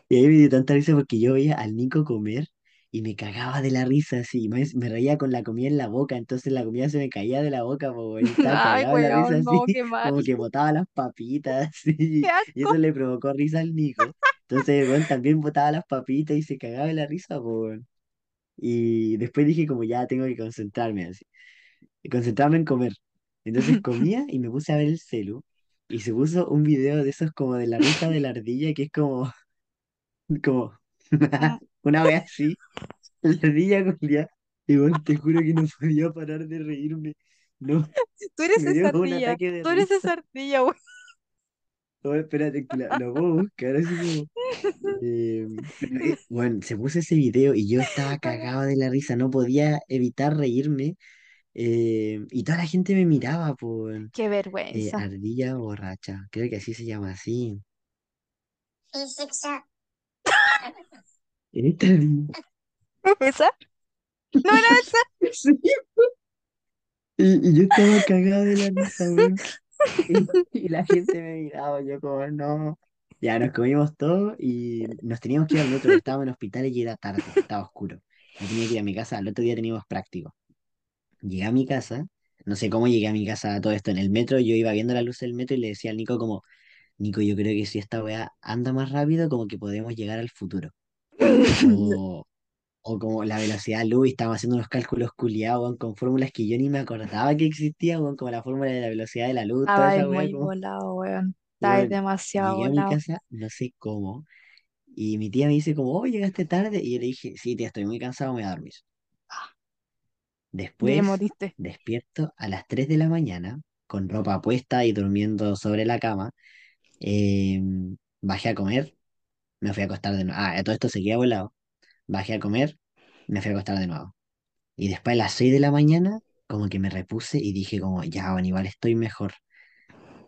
Speaker 2: Y ahí me dio tanta risa porque yo veía al Nico comer y me cagaba de la risa, así, me, me reía con la comida en la boca, entonces la comida se me caía de la boca, po, y estaba
Speaker 1: Ay,
Speaker 2: cagado de la risa, así,
Speaker 1: no, qué mal.
Speaker 2: como que botaba las papitas, así, y eso le provocó risa al Nico. Entonces, weón, también botaba las papitas y se cagaba de la risa, po, weón. Y después dije como ya tengo que concentrarme, así, concentrarme en comer. Entonces comía y me puse a ver el celu, y se puso un video de esos como de la risa de la ardilla, que es como como una vez así, la ardilla culia, y bueno, te juro que no podía parar de reírme. No,
Speaker 1: Tú eres esa ardilla, tú eres esa ardilla, weón.
Speaker 2: Oh, espérate, la, lo puedo buscar así como. eh, pero, eh, bueno, se puso ese video y yo estaba cagado de la risa, no podía evitar reírme. eh, y toda la gente me miraba por
Speaker 1: Qué
Speaker 2: eh,
Speaker 1: vergüenza.
Speaker 2: ardilla borracha, creo que así se llama así. Esta ardilla.
Speaker 1: ¿Esa? No era esa.
Speaker 2: Sí, Y, y yo estaba cagado de la risa, weón. Y, y la gente me miraba, yo como, no. Ya nos comimos todo y nos teníamos que ir al metro, estábamos en hospitales y era tarde, estaba oscuro. Me tenía que ir a mi casa, al otro día teníamos práctico. Llegué a mi casa, no sé cómo llegué a mi casa a todo esto en el metro, yo iba viendo la luz del metro y le decía al Nico como, Nico, yo creo que si esta weá anda más rápido, como que podemos llegar al futuro. O, o como la velocidad de luz, y estábamos haciendo unos cálculos culiados, weón, con fórmulas que yo ni me acordaba que existían, weón, como la fórmula de la velocidad de la luz, toda esa weá,
Speaker 1: muy
Speaker 2: como
Speaker 1: volado, weón. Ahí
Speaker 2: Bueno,
Speaker 1: demasiado
Speaker 2: llegué a mi
Speaker 1: volado.
Speaker 2: casa, no sé cómo, y mi tía me dice como, oh, llegaste tarde, y yo le dije, sí, tía, estoy muy cansado, me voy a dormir.
Speaker 1: Y ahí
Speaker 2: Después,
Speaker 1: moriste.
Speaker 2: despierto a las 3 de la mañana, con ropa puesta y durmiendo sobre la cama, eh, bajé a comer, me fui a acostar de nuevo. Ah, todo esto seguía volado. Bajé a comer, me fui a acostar de nuevo. Y después a las 6 de la mañana, como que me repuse y dije como, ya, igual estoy mejor.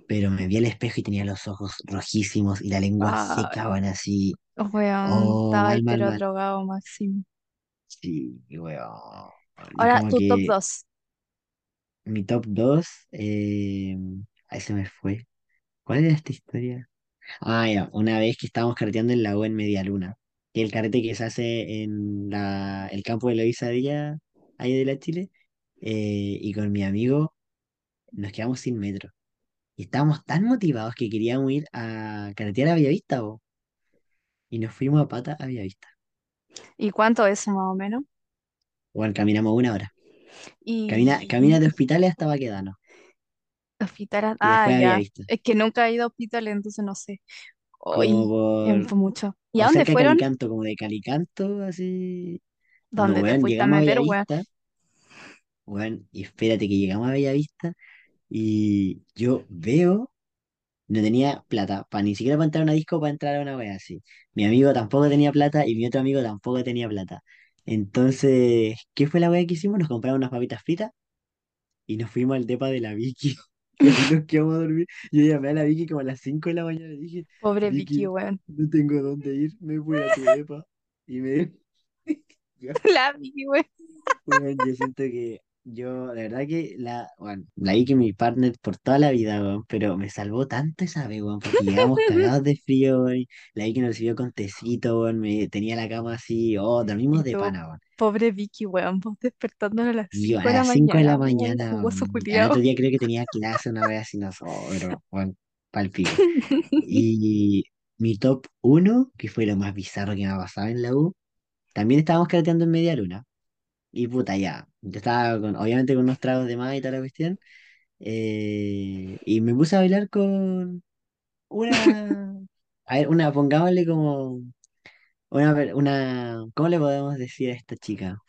Speaker 2: Pero me vi al espejo y tenía los ojos rojísimos y la lengua seca,
Speaker 1: Ay,
Speaker 2: bueno, así
Speaker 1: weón.
Speaker 2: Oh,
Speaker 1: Estaba
Speaker 2: mal, mal,
Speaker 1: drogado, Máximo.
Speaker 2: Sí, weón.
Speaker 1: Ahora,
Speaker 2: como
Speaker 1: tu top
Speaker 2: que
Speaker 1: dos
Speaker 2: mi top 2, eh, ahí se me fue. ¿Cuál era esta historia? Ah, ya, una vez que estábamos carreteando en la U en Media Luna, que el carrete que se hace en la, el campo de Loíza Villa, ahí de la Chile, eh, y con mi amigo nos quedamos sin metro. Y estábamos tan motivados que queríamos ir a carretear a Bellavista, po, y nos fuimos a pata a Bellavista.
Speaker 1: ¿Y cuánto es más o menos?
Speaker 2: Bueno, caminamos una hora. Camina, camina de hospitales hasta Baquedano.
Speaker 1: Hospitales.
Speaker 2: y
Speaker 1: Ah, ya. Es que nunca he ido a hospitales, entonces no sé. Hoy
Speaker 2: por,
Speaker 1: fue mucho. ¿Y a dónde fueron?
Speaker 2: Calicanto, como de Calicanto, así.
Speaker 1: ¿Dónde te fuiste a meter, weón?
Speaker 2: Weón, y espérate que llegamos a Bellavista y yo veo, no tenía plata, para ni siquiera para entrar a una disco, para entrar a una wea así. Mi amigo tampoco tenía plata y mi otro amigo tampoco tenía plata. Entonces, ¿qué fue la wea que hicimos? Nos compramos unas papitas fritas y nos fuimos al depa de la Vicky. Y nos quedamos a dormir. Yo llamé a la Vicky como a las 5 de la mañana y dije,
Speaker 1: Pobre Vicky,
Speaker 2: Vicky,
Speaker 1: weón.
Speaker 2: no tengo dónde ir, me voy a tu depa. Y me...
Speaker 1: La Vicky, weón.
Speaker 2: Weón, yo siento que yo, la verdad que la, bueno, la Vicky mi partner por toda la vida, weón, pero me salvó tanto esa vez, weón, porque llegamos cagados de frío, weón. La Vicky nos recibió con tecito, weón, me tenía la cama así, oh, dormimos de pana, weón.
Speaker 1: pobre Vicky, weón. Vos despertándole a las
Speaker 2: Y yo a
Speaker 1: 5 de la
Speaker 2: las 5 de la
Speaker 1: mañana, weón.
Speaker 2: mañana, al otro día creo que tenía clase una vez así, no oh, pero, weón, palpico. Y mi top uno que fue lo más bizarro que me ha pasado en la U, también estábamos carreteando en media luna. Y puta, ya. Yo estaba con, obviamente con unos tragos de más y toda la cuestión. eh, y me puse a bailar con una. A ver, una, pongámosle como. Una, per- una. ¿Cómo le podemos decir a esta chica?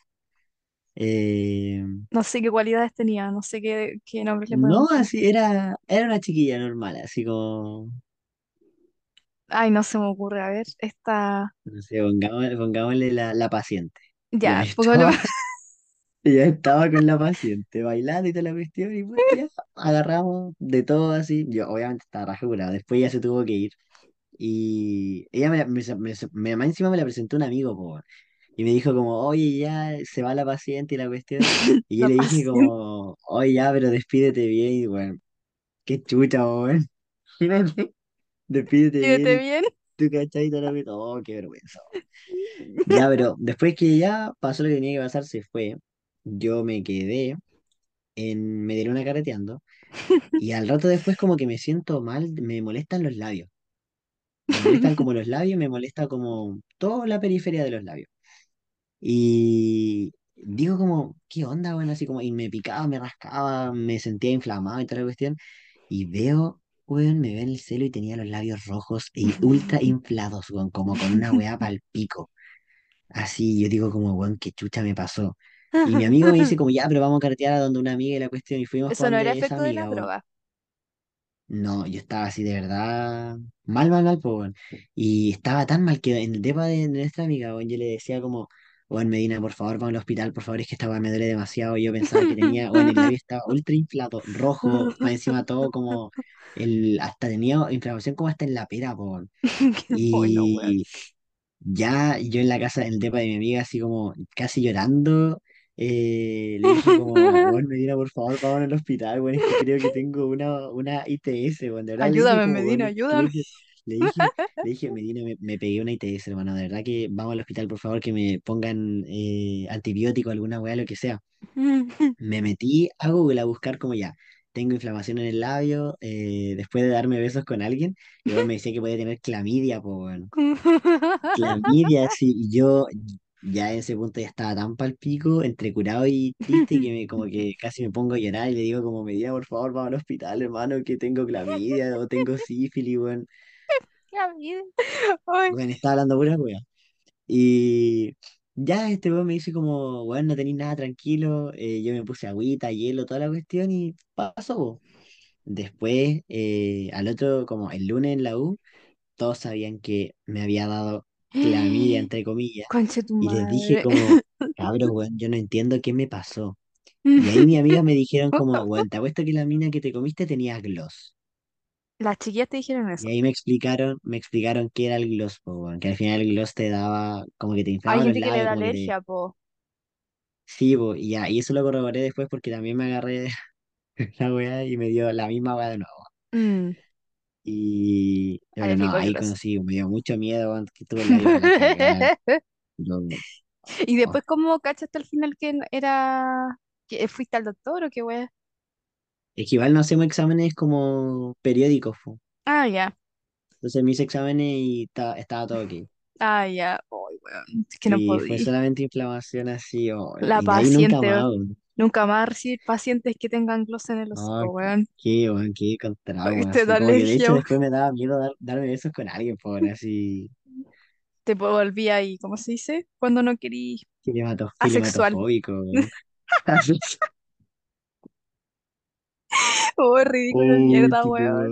Speaker 2: Eh,
Speaker 1: No sé qué cualidades tenía, no sé qué, qué nombre le
Speaker 2: no,
Speaker 1: podemos poner.
Speaker 2: así, era, era una chiquilla normal, así como.
Speaker 1: Ay, no se me ocurre. A ver, esta.
Speaker 2: No sé, pongámosle, pongámosle la, la paciente. Ya estaba Ya estaba con la paciente bailando y toda la cuestión, y puta, ya agarramos de todo así. Yo obviamente estaba rajura, después ya se tuvo que ir. y ella me, la- me, me, me- más encima me la presentó un amigo, po, y me dijo como, oye, ya se va la paciente y la cuestión, y yo
Speaker 1: La
Speaker 2: le dije
Speaker 1: paciente.
Speaker 2: como, oye, ya, pero despídete bien, y bueno, qué chucha, po, weón. Imagínate, despídete bien
Speaker 1: bien.
Speaker 2: tú cachai toda la cuestión, oh, qué vergüenza. Ya, pero después que ya pasó lo que tenía que pasar, se fue, yo me quedé en Medeluna carreteando, y al rato después como que me siento mal, me molestan los labios. Me molestan como los labios, me molesta como toda la periferia de los labios. Y digo como, ¿qué onda, bueno? Así como, y me picaba, me rascaba, me sentía inflamado y toda la cuestión. Y veo, weón, me veo en el celo y tenía los labios rojos y ultra inflados, weón, como con una weá pal pico. Así, yo digo como, weón, qué chucha me pasó. Y mi amigo me dice como, ya, pero vamos a carretear a donde una amiga y la cuestión. Y fuimos
Speaker 1: Eso no era
Speaker 2: esa
Speaker 1: efecto de
Speaker 2: amiga, weón.
Speaker 1: drogas.
Speaker 2: No, yo estaba así de verdad mal, mal, mal, weón. Y estaba tan mal que en el depa de, de nuestra amiga, weón, yo le decía como, weón, Medina, por favor, vamos al hospital, por favor, es que esta weá me duele demasiado. Y yo pensaba que tenía, weón, el labio estaba ultra inflado, rojo, más encima todo como, el, hasta tenía inflamación como hasta en la pera, weón.
Speaker 1: Qué bueno, weón.
Speaker 2: Y ya yo en la casa, en el depa de mi amiga, así como casi llorando, eh, le dije como, bueno, Medina, por favor, vamos al hospital, bueno, es que creo que tengo una, una ITS, bueno, de verdad le dije
Speaker 1: Ayúdame,
Speaker 2: como,
Speaker 1: Medina,
Speaker 2: bueno,
Speaker 1: ayúdame.
Speaker 2: que, le dije, le dije, Medina, me, me pegué una ITS, hermano, de verdad que vamos al hospital, por favor, que me pongan eh, antibiótico, alguna weá, lo que sea. Me metí a Google a buscar como ya, tengo inflamación en el labio, eh, después de darme besos con alguien, y bueno, me decía que podía tener clamidia, pues, bueno. Clamidia, sí, y yo ya en ese punto ya estaba tan palpico, entre curado y triste, que me como que casi me pongo a llorar y le digo como Medina, por favor, vamos al hospital, hermano, que tengo clamidia o tengo sífilis, weón.
Speaker 1: La vida. Ay.
Speaker 2: Bueno, estaba hablando pura wea. Y ya este weón me dice como, weón, no tenéis nada tranquilo, eh, yo me puse agüita, hielo, toda la cuestión y pasó, po. Después, eh, al otro, como el lunes en la U, todos sabían que me había dado clamidia, entre comillas,
Speaker 1: Conche tu
Speaker 2: y les dije
Speaker 1: madre.
Speaker 2: como, cabros, weón, yo no entiendo qué me pasó. Y ahí mis amigas me dijeron como, weón, te apuesto que la mina que te comiste tenía gloss.
Speaker 1: Las chiquillas te dijeron
Speaker 2: Y
Speaker 1: eso.
Speaker 2: ahí me explicaron, me explicaron qué era el gloss, po, weón, que al final el gloss te daba, como que te
Speaker 1: Hay
Speaker 2: inflama los
Speaker 1: gente que le
Speaker 2: labios,
Speaker 1: da
Speaker 2: como que te...
Speaker 1: alergia, po.
Speaker 2: Sí, po, y ya, y eso lo corroboré después porque también me agarré la weá y me dio la misma weá de nuevo.
Speaker 1: Mm,
Speaker 2: Y no, ahí conocí, me dio mucho miedo, weón, que tuve la
Speaker 1: Y
Speaker 2: oh.
Speaker 1: después, ¿cómo cachaste al final que era... que fuiste al doctor o qué wea?
Speaker 2: Es que igual no hacemos exámenes como periódicos, po.
Speaker 1: Ah, ya.
Speaker 2: Entonces me hice exámenes y ta- estaba todo ok.
Speaker 1: Ah, ya. Ay, weón. Es que no
Speaker 2: Y fue
Speaker 1: podí.
Speaker 2: solamente inflamación así, oh,
Speaker 1: La
Speaker 2: y de ahí nunca
Speaker 1: paciente,
Speaker 2: más,
Speaker 1: weón. Nunca más recibir pacientes que tengan gloss en el hocico, weón.
Speaker 2: qué, weón, qué con
Speaker 1: Ay,
Speaker 2: trauma,
Speaker 1: Te
Speaker 2: así.
Speaker 1: da
Speaker 2: Como que de hecho después me daba miedo dar- darme besos con alguien, po, weón, así,
Speaker 1: Te volví ahí, ¿cómo se dice? Cuando no querí
Speaker 2: filimato-
Speaker 1: asexual. Oh, ridículo, mierda, weón.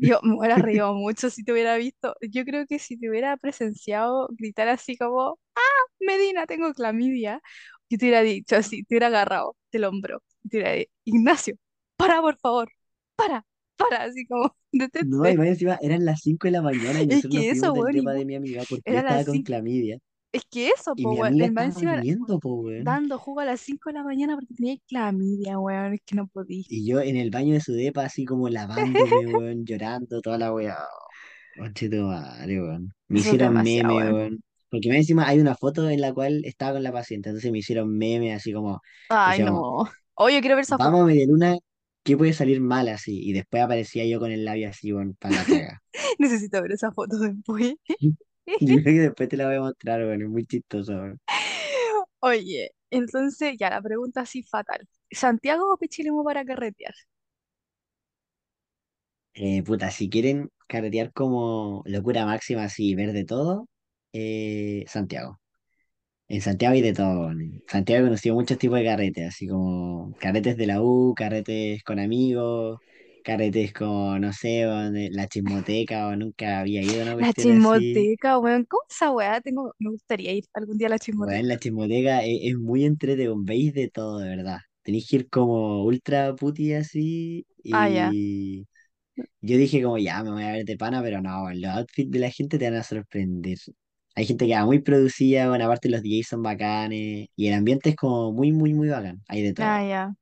Speaker 1: Yo me hubiera reído mucho si te hubiera visto. Yo creo que si te hubiera presenciado gritar así como, ¡Ah, Medina, tengo clamidia! Yo te hubiera dicho así, te hubiera agarrado del hombro. Y te hubiera dicho, Ignacio, para, por favor, para, para, así como,
Speaker 2: No, y
Speaker 1: detente.
Speaker 2: más encima eran las 5 de la mañana y
Speaker 1: Es
Speaker 2: nosotros
Speaker 1: que eso,
Speaker 2: del
Speaker 1: vos,
Speaker 2: de mi amiga porque
Speaker 1: era
Speaker 2: estaba con clamidia
Speaker 1: Es que eso,
Speaker 2: y
Speaker 1: po,
Speaker 2: mi
Speaker 1: weón.
Speaker 2: amiga
Speaker 1: El
Speaker 2: estaba
Speaker 1: encima
Speaker 2: durmiendo, po, weón.
Speaker 1: dando jugo a las 5 de la mañana porque tenía clamidia, weón. Es que no podí.
Speaker 2: Y yo en el baño de su depa, así como lavándome, weón, llorando, toda la weá. Conche tu madre, weón. Me hicieron meme,
Speaker 1: weón.
Speaker 2: Porque más encima hay una foto en la cual estaba con la paciente, entonces me hicieron meme, así como,
Speaker 1: Ay, no. Oye, quiero ver esa foto.
Speaker 2: vamos a medir una, ¿qué puede salir mal así? Y después aparecía yo con el labio así, weón, para la caga.
Speaker 1: Necesito ver esa foto después.
Speaker 2: Yo creo que después te la voy a mostrar, weón, es muy chistoso, weón.
Speaker 1: Oye, entonces ya la pregunta así fatal. ¿Santiago o Pichilemu para carretear?
Speaker 2: Eh, puta, si quieren carretear como locura máxima, así, ver de todo, eh, Santiago. En Santiago hay de todo. En Santiago he conocido muchos tipos de carretes, así como carretes de la U, carretes con amigos, carretes con, no sé, la chismoteca, o nunca había ido a una
Speaker 1: La
Speaker 2: cuestión así.
Speaker 1: chismoteca, weón. ¿Cómo esa weá? Tengo, me gustaría ir algún día a la chismoteca.
Speaker 2: la chismoteca es, es muy entretenido, veis de todo, de verdad. Tenéis que ir como ultra puti así
Speaker 1: Ah, ya.
Speaker 2: y Yo dije como, ya, me voy a ver de pana, pero no, los outfits de la gente te van a sorprender. Hay gente que va muy producida, bueno, aparte los DJs son bacanes, y el ambiente es como muy, muy, muy bacán, hay de
Speaker 1: Ah,
Speaker 2: todo.
Speaker 1: ya,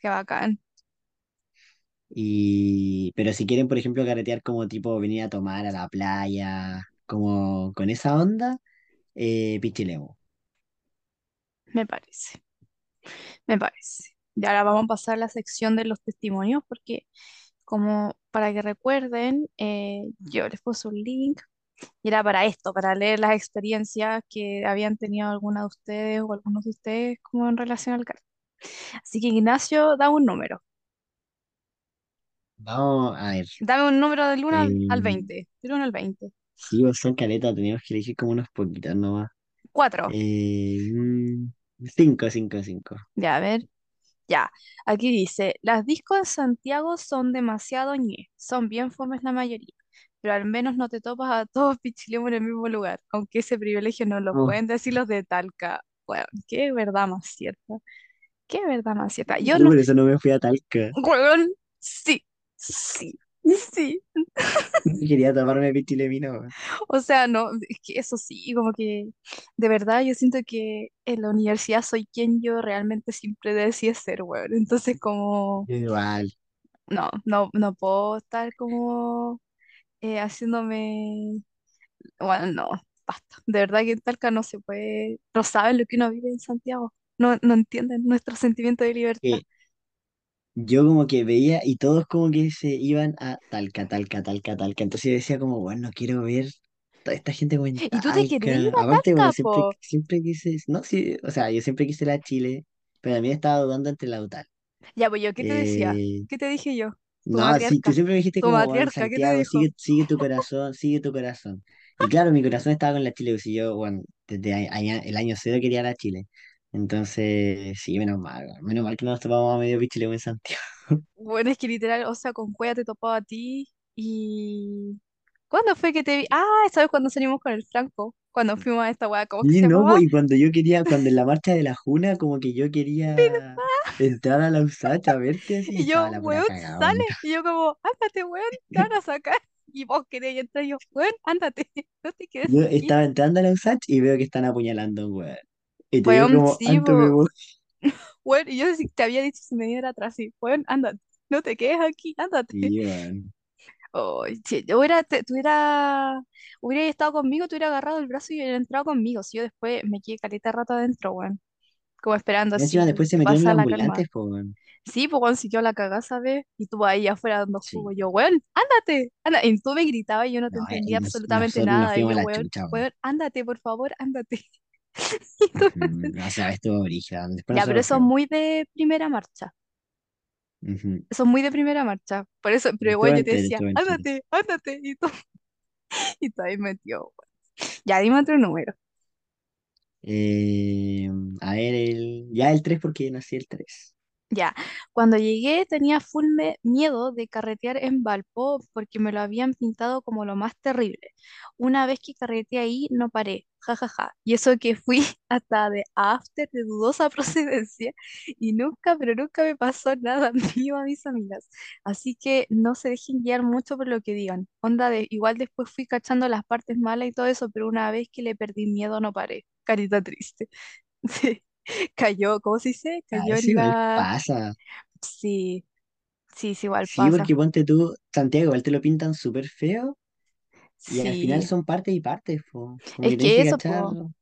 Speaker 1: qué bacán.
Speaker 2: Y, pero si quieren, por ejemplo, carretear como tipo venir a tomar a la playa, como con esa onda, eh, Pichilemu.
Speaker 1: Me parece, me parece. Y ahora vamos a pasar a la sección de los testimonios porque como para que recuerden, eh, yo les puse un link y era para esto, para leer las experiencias que habían tenido alguna de ustedes o algunos de ustedes como en relación al carro. Así que Ignacio, da un número.
Speaker 2: Vamos a ver.
Speaker 1: Dame un número del uno al, al
Speaker 2: Eh,
Speaker 1: 20. Del 1 al 20.
Speaker 2: sí, vos son caletas, tenemos que elegir como unos poquitos nomás.
Speaker 1: 4.
Speaker 2: Eh, mm, cinco, cinco, cinco.
Speaker 1: Ya, a ver. Ya. Aquí dice, las discos en Santiago son demasiado ñe. Son bien fomes la mayoría. Pero al menos no te topas a todos pichilemos en el mismo lugar. Aunque ese privilegio no lo pueden decir los de Talca. Bueno, qué verdad más cierta. Qué verdad más cierta. Yo
Speaker 2: yo
Speaker 1: no...
Speaker 2: por eso no me fui a Talca.
Speaker 1: Weón, sí. Sí. Sí.
Speaker 2: Quería tomarme Pichilemino.
Speaker 1: O sea, no, es que eso sí, como que de verdad yo siento que en la universidad soy quien yo realmente siempre decía ser, weón. Entonces como,
Speaker 2: Igual.
Speaker 1: no, no, no puedo estar como eh, haciéndome, bueno, no, basta. De verdad que en Talca no se puede, no saben lo que uno vive en Santiago. No, no entienden nuestro sentimiento de libertad.
Speaker 2: Que yo como que veía y todos como que se iban a Talca, Talca, Talca, Talca. Entonces yo decía como, bueno, quiero ver toda esta gente como en
Speaker 1: ¿Y tú te querés ir
Speaker 2: Talca.
Speaker 1: a
Speaker 2: Aparte, bueno,
Speaker 1: Talca,
Speaker 2: siempre,
Speaker 1: po?
Speaker 2: siempre quise, no, sí, o sea, yo siempre quise la Chile, pero también estaba dudando entre la UTAL.
Speaker 1: Ya, pues yo, ¿qué te decía?
Speaker 2: Eh,
Speaker 1: ¿Qué te dije yo?
Speaker 2: No, sí, tú siempre me dijiste como, bueno,
Speaker 1: matriarca, ¿qué te
Speaker 2: Santiago, sigue, sigue tu corazón, sigue tu corazón. Y claro, mi corazón estaba con la Chile, y yo, bueno, desde a- aña- el año cero quería la Chile. Entonces, sí, menos mal, menos mal que no nos topamos a medio pichilego en Santiago.
Speaker 1: Bueno, es que literal, o sea, con Cueva te topaba a ti y... ¿Cuándo fue que te vi? Ah, esa vez cuando salimos con el Franco, cuando fuimos a esta weá, ¿cómo que
Speaker 2: Y
Speaker 1: se
Speaker 2: no, po,
Speaker 1: llamaba?
Speaker 2: y cuando yo quería, cuando en la marcha de la Juna, como que yo quería entrar a la USACH a verte así, y
Speaker 1: Y yo, weón, sale. Y yo como, ándate, weón, te van a sacar. Y vos querés entrar y yo, weón, ándate, no te quedes
Speaker 2: Yo
Speaker 1: aquí.
Speaker 2: estaba entrando a la USACH y veo que están apuñalando weón. Y te digo
Speaker 1: Weón,
Speaker 2: como,
Speaker 1: sí,
Speaker 2: me voy.
Speaker 1: weón, y yo te había dicho si me diera atrás, sí, weón, ándate, no te quedes aquí, ándate.
Speaker 2: Sí, weón.
Speaker 1: Oh, si yo hubiera, te, tuviera, hubiera estado conmigo, te hubiera agarrado el brazo y hubiera entrado conmigo. Si yo después me quedé caleta rato adentro, weón. Como esperando
Speaker 2: Y encima
Speaker 1: así
Speaker 2: después se
Speaker 1: que
Speaker 2: metieron
Speaker 1: pasa la calma.
Speaker 2: ambulantes, pues, weón.
Speaker 1: Sí, pues weón, si yo la cagá, ¿sabes? Y tú ahí afuera dando
Speaker 2: Sí.
Speaker 1: jugo. Yo, weón, ándate, anda. Y tú me gritabas y yo no te
Speaker 2: No, eh,
Speaker 1: entendía
Speaker 2: nos-
Speaker 1: absolutamente
Speaker 2: nosotros nos
Speaker 1: nada. Y
Speaker 2: fuimos a
Speaker 1: yo,
Speaker 2: la
Speaker 1: weón,
Speaker 2: chucha, weón.
Speaker 1: weón, ándate, por favor, ándate. Y tú
Speaker 2: Ujú.
Speaker 1: no te-
Speaker 2: No, esa vez estuvo brígida. Después
Speaker 1: Ya, pero
Speaker 2: nosotros
Speaker 1: eso es
Speaker 2: fuimos.
Speaker 1: muy de primera marcha.
Speaker 2: Ujú.
Speaker 1: Eso es muy de primera marcha. Por eso, pero
Speaker 2: Estuvo
Speaker 1: yo te
Speaker 2: entero,
Speaker 1: decía,
Speaker 2: estuvo entero.
Speaker 1: ándate, ándate. Y tú, y tú ahí metió, weón. Ya, dime otro número.
Speaker 2: Eh, a ver, el, ya el 3 porque nací el 3.
Speaker 1: Ya, cuando llegué tenía full me- miedo de carretear en Valpo porque me lo habían pintado como lo más terrible. Una vez que carreteé ahí, no paré, jajaja. Y eso que fui hasta de after de dudosa procedencia y nunca, pero nunca me pasó nada mío a mis amigas. Así que no se dejen guiar mucho por lo que digan. Onda igual después fui cachando las partes malas y todo eso, pero una vez que le perdí miedo, no paré. Carita triste. Sí, cayó, ¿cómo se dice?
Speaker 2: Ah,
Speaker 1: Cayó
Speaker 2: eso
Speaker 1: en
Speaker 2: igual
Speaker 1: la
Speaker 2: pasa.
Speaker 1: Sí, sí, sí, igual
Speaker 2: Sí,
Speaker 1: pasa.
Speaker 2: porque ponte tú, Santiago, igual te lo pintan súper feo y al final
Speaker 1: Sí,
Speaker 2: son partes y partes, po. Como
Speaker 1: es
Speaker 2: que tenés
Speaker 1: que
Speaker 2: que
Speaker 1: eso,
Speaker 2: cachar.
Speaker 1: po.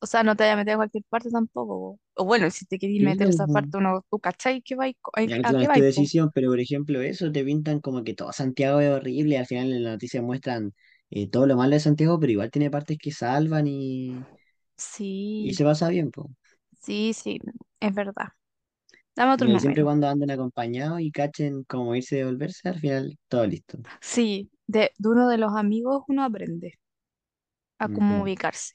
Speaker 1: O sea, no te vayas a meter a cualquier parte tampoco. po. O bueno, si te querís meter a
Speaker 2: Claro,
Speaker 1: esa
Speaker 2: po.
Speaker 1: parte, uno, tú cachai que vais, co-
Speaker 2: Ya,
Speaker 1: a
Speaker 2: claro,
Speaker 1: qué
Speaker 2: es tu
Speaker 1: vais, po.
Speaker 2: decisión, pero por ejemplo, eso te pintan como que todo Santiago es horrible y al final en la noticia muestran eh, todo lo malo de Santiago, pero igual tiene partes que salvan y, y
Speaker 1: Sí,
Speaker 2: se pasa bien, po.
Speaker 1: sí, sí, es verdad. Dame otro
Speaker 2: Pero siempre
Speaker 1: número.
Speaker 2: cuando anden acompañados y cachen cómo irse y devolverse, al final todo listo.
Speaker 1: Sí, de, de uno de los amigos uno aprende a cómo
Speaker 2: Ujú.
Speaker 1: ubicarse.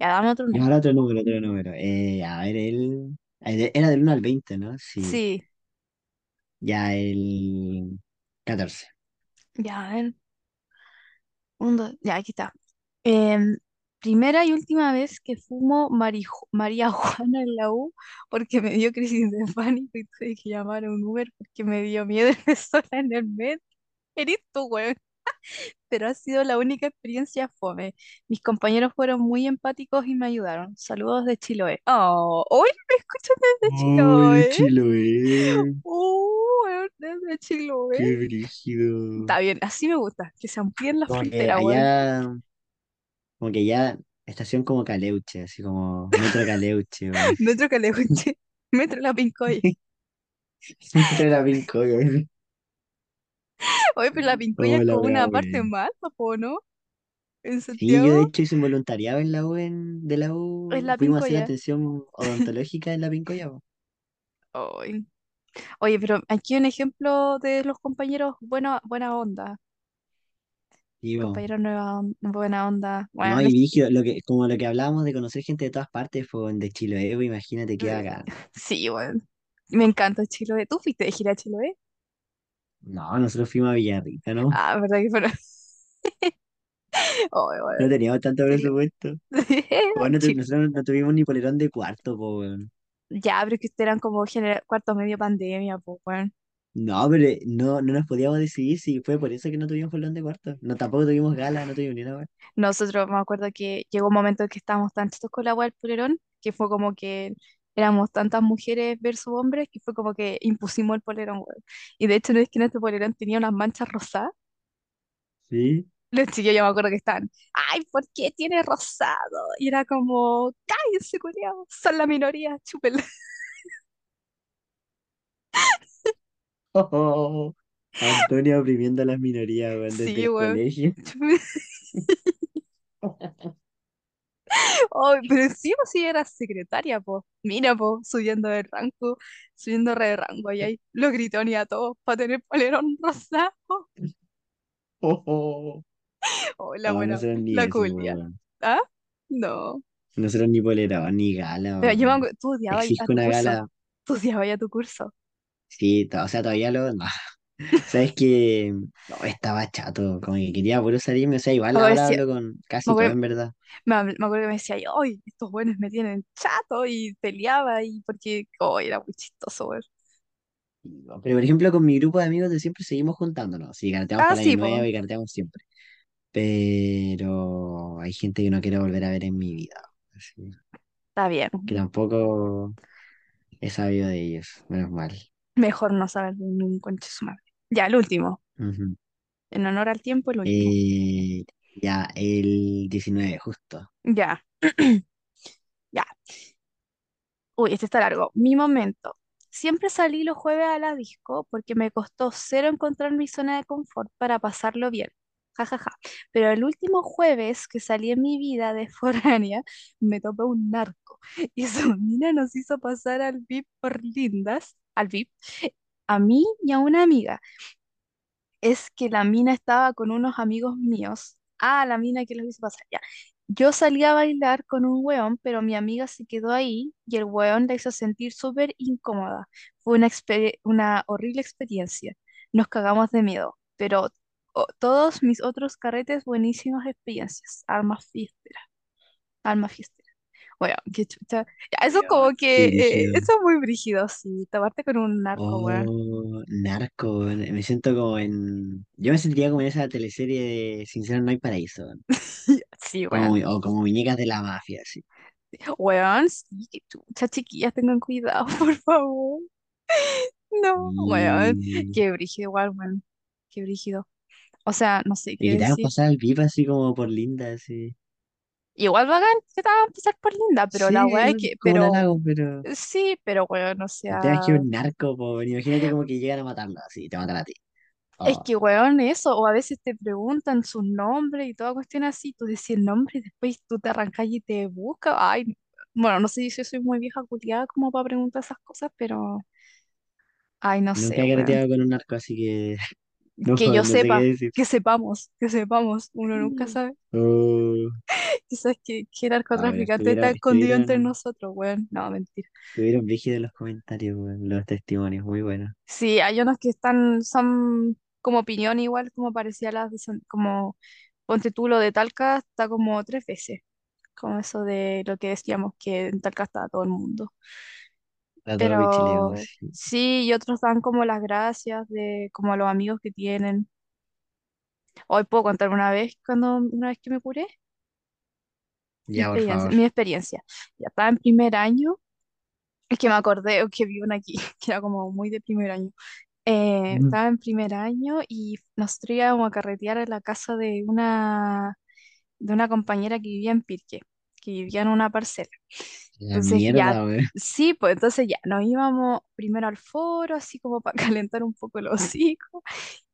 Speaker 1: Ya, dame otro
Speaker 2: Y
Speaker 1: número.
Speaker 2: ahora otro número, otro número. Eh, a ver, el... Era del uno al 20, ¿no? Sí.
Speaker 1: Sí,
Speaker 2: Ya el 14.
Speaker 1: ya, a ver. Un, dos, ya, aquí está. Primera y última vez que fumo Juana en la U porque me dio crisis de pánico y tuve que llamar a un Uber porque me dio miedo irme sola en el metro. Eres tú, weón. Pero ha sido la única experiencia fome. Mis compañeros fueron muy empáticos y me ayudaron. Saludos de Chiloé. Oh, hoy me escuchan desde Chiloé.
Speaker 2: Chiloé,
Speaker 1: Oh, desde Chiloé.
Speaker 2: qué brígido.
Speaker 1: Está bien, así me gusta, que se amplíen las
Speaker 2: Como que
Speaker 1: fronteras, weón.
Speaker 2: Como que ya, estación como Caleuche, así como Metro Caleuche.
Speaker 1: Metro Caleuche, Metro La Pincoya.
Speaker 2: Metro La Pincoya, weón.
Speaker 1: Oye, pero La Pincoya
Speaker 2: Oh,
Speaker 1: es como una parte más, ¿o no? En
Speaker 2: Sí, yo de hecho hice un voluntariado en la U, en- de la U.
Speaker 1: La
Speaker 2: Fuimos a hacer
Speaker 1: Pincoya.
Speaker 2: atención odontológica en la Pincoya, po.
Speaker 1: Ay. Oye, pero aquí un ejemplo de los compañeros buena, buena onda.
Speaker 2: Y.
Speaker 1: Compañeros nueva, on- buena onda.
Speaker 2: No,
Speaker 1: Bueno,
Speaker 2: y
Speaker 1: es-
Speaker 2: Vigio, lo que, como lo que hablábamos de conocer gente de todas partes, fue de Chiloé, po, imagínate qué bacán.
Speaker 1: sí, bueno. Me encanta Chiloé. ¿Tú fuiste de gira a Chiloé?
Speaker 2: No, nosotros fuimos a Villarrica, ¿no?
Speaker 1: Ah, ¿verdad que fueron? Bueno.
Speaker 2: No teníamos tanto presupuesto. Bueno, tu-
Speaker 1: Chi-
Speaker 2: nosotros no tuvimos ni polerón de cuarto, po, weón.
Speaker 1: Ya, pero es que ustedes eran como genera- cuarto medio pandemia, pues, bueno.
Speaker 2: No, pero no, no nos podíamos decidir si fue por eso que no tuvimos polerón de cuarto. No, tampoco tuvimos gala, no tuvimos ni una, weón.
Speaker 1: Nosotros me acuerdo que llegó un momento en que estábamos tan chatos con la web del polerón, que fue como que éramos tantas mujeres versus hombres, que fue como que impusimos el polerón, weón. Y de hecho no es que nuestro polerón tenía unas manchas rosadas.
Speaker 2: Sí.
Speaker 1: Los chiquillos yo me acuerdo que estaban, ay, ¿por qué tiene rosado? Y era como, cállense, culiao, son la minoría, chúpenla.
Speaker 2: Oh, Antonio oprimiendo a las minorías, weón, desde
Speaker 1: Sí,
Speaker 2: el
Speaker 1: weón.
Speaker 2: colegio.
Speaker 1: Pero sí, pues sí, era secretaria, pues. Mira, pues, subiendo de rango, subiendo de rango, y ahí los gritones a todos para tener polerón rosado.
Speaker 2: Oh,
Speaker 1: la
Speaker 2: No,
Speaker 1: buena,
Speaker 2: ni
Speaker 1: la
Speaker 2: eso, po,
Speaker 1: culia.
Speaker 2: weón.
Speaker 1: ¿Ah? No.
Speaker 2: Nosotros ni polerón, ni gala,
Speaker 1: Pero yo me
Speaker 2: weón.
Speaker 1: tú odiabas a
Speaker 2: Exijo
Speaker 1: tu
Speaker 2: una
Speaker 1: curso.
Speaker 2: gala.
Speaker 1: Tú odiabas a tu curso.
Speaker 2: Sí, o sea, todavía lo. No. Sabes que no, estaba chato, como que quería puro salirme. O sea, igual
Speaker 1: Me acuerdo,
Speaker 2: ahora
Speaker 1: decía-
Speaker 2: hablo con
Speaker 1: me
Speaker 2: casi todo,
Speaker 1: acuerdo,
Speaker 2: en verdad.
Speaker 1: me, me acuerdo que me decía, ay, estos buenos me tienen chato y peleaba y porque, oh, era muy chistoso.
Speaker 2: No, Pero por ejemplo, con mi grupo de amigos de siempre seguimos juntándonos. Sí, carteamos
Speaker 1: Ah,
Speaker 2: para el año
Speaker 1: sí,
Speaker 2: nuevo y carteamos siempre. Pero hay gente que no quiero volver a ver en mi vida. Así
Speaker 1: está bien.
Speaker 2: que tampoco he sabido de ellos, menos mal.
Speaker 1: Mejor no saber de ningún conche su madre. Ya, el último.
Speaker 2: Ujú.
Speaker 1: En honor al tiempo, el último.
Speaker 2: Eh, ya, el 19 justo.
Speaker 1: Ya, ya. Uy, este está largo. Mi momento. Siempre salí los jueves a la disco porque me costó cero encontrar mi zona de confort para pasarlo bien. Ja, ja, ja. Pero el último jueves que salí en mi vida de foránea, me topé un narco. Y su mina nos hizo pasar al VIP por lindas, al VIP, a mí y a una amiga. Es que la mina estaba con unos amigos míos. Ah, la mina que los hizo pasar, ya. Yo salí a bailar con un weón, pero mi amiga se quedó ahí y el weón la hizo sentir súper incómoda. Fue una, horrible experiencia. Nos cagamos de miedo, pero todos mis otros carretes, buenísimas experiencias. Almas fiesteras, alma fiestera. Bueno, qué chucha. Ya, eso como
Speaker 2: Weón,
Speaker 1: que, eh,
Speaker 2: brígido.
Speaker 1: eso es muy brígido, sí. Tomarte con un narco, weón.
Speaker 2: Oh, narco, weón. Me siento como en. Yo me sentiría como en esa teleserie de Sincero No hay paraíso, weón.
Speaker 1: Sí,
Speaker 2: Como,
Speaker 1: weón.
Speaker 2: o como muñecas de la mafia, así.
Speaker 1: Weón, sí, qué chucha, chiquillas, tengan cuidado, por favor. No, weón.
Speaker 2: Y,
Speaker 1: Qué brígido, igual, weón. Qué brígido. O sea, no sé
Speaker 2: y
Speaker 1: qué
Speaker 2: que te hagas
Speaker 1: decir.
Speaker 2: pasar al VIP así como por linda, así.
Speaker 1: Igual bacán que te a empezar por linda, pero la weá es que,
Speaker 2: como
Speaker 1: pero, sí, pero weón, o
Speaker 2: El tema es que
Speaker 1: sea,
Speaker 2: un narco, po, weón. Imagínate como que llegan a matarlo, así, te matan a ti.
Speaker 1: es
Speaker 2: Oh,
Speaker 1: que weón, eso, o a veces te preguntan sus nombres y toda cuestión así, tú decís el nombre y después tú te arrancas y te buscas. Ay, bueno, no sé si yo soy muy vieja culiada como para preguntar esas cosas, pero, ay, no
Speaker 2: nunca
Speaker 1: sé,
Speaker 2: he
Speaker 1: weón.
Speaker 2: carreteado con un narco, así que no,
Speaker 1: Que yo
Speaker 2: no
Speaker 1: sepa, que sepamos, que sepamos, uno nunca sabe.
Speaker 2: Oh,
Speaker 1: Quizás que, que el narcotraficante está escondido entre nosotros, weón. No, mentira.
Speaker 2: estuvieron brígidos los comentarios, weón, los testimonios, muy buenos.
Speaker 1: Sí, hay unos que están, son como opinión igual, como parecía las como ponte tú lo de Talca, está como tres veces. Como eso de lo que decíamos que en Talca está todo el mundo. Pero
Speaker 2: sí.
Speaker 1: sí, y otros dan como las gracias de como a los amigos que tienen. Hoy puedo contar una vez, cuando una vez que me curé, mi
Speaker 2: Ya, por
Speaker 1: experiencia,
Speaker 2: favor.
Speaker 1: mi experiencia. Ya estaba en primer año, es que me acordé que vi una aquí, que era como muy de primer año. Eh,
Speaker 2: Mm.
Speaker 1: estaba en primer año y nosotros íbamos a carretear a la casa de una, de una compañera que vivía en Pirque, que vivía en una parcela.
Speaker 2: La
Speaker 1: Entonces ya, sí, pues entonces ya, nos íbamos primero al foro, así como para calentar un poco los hocico,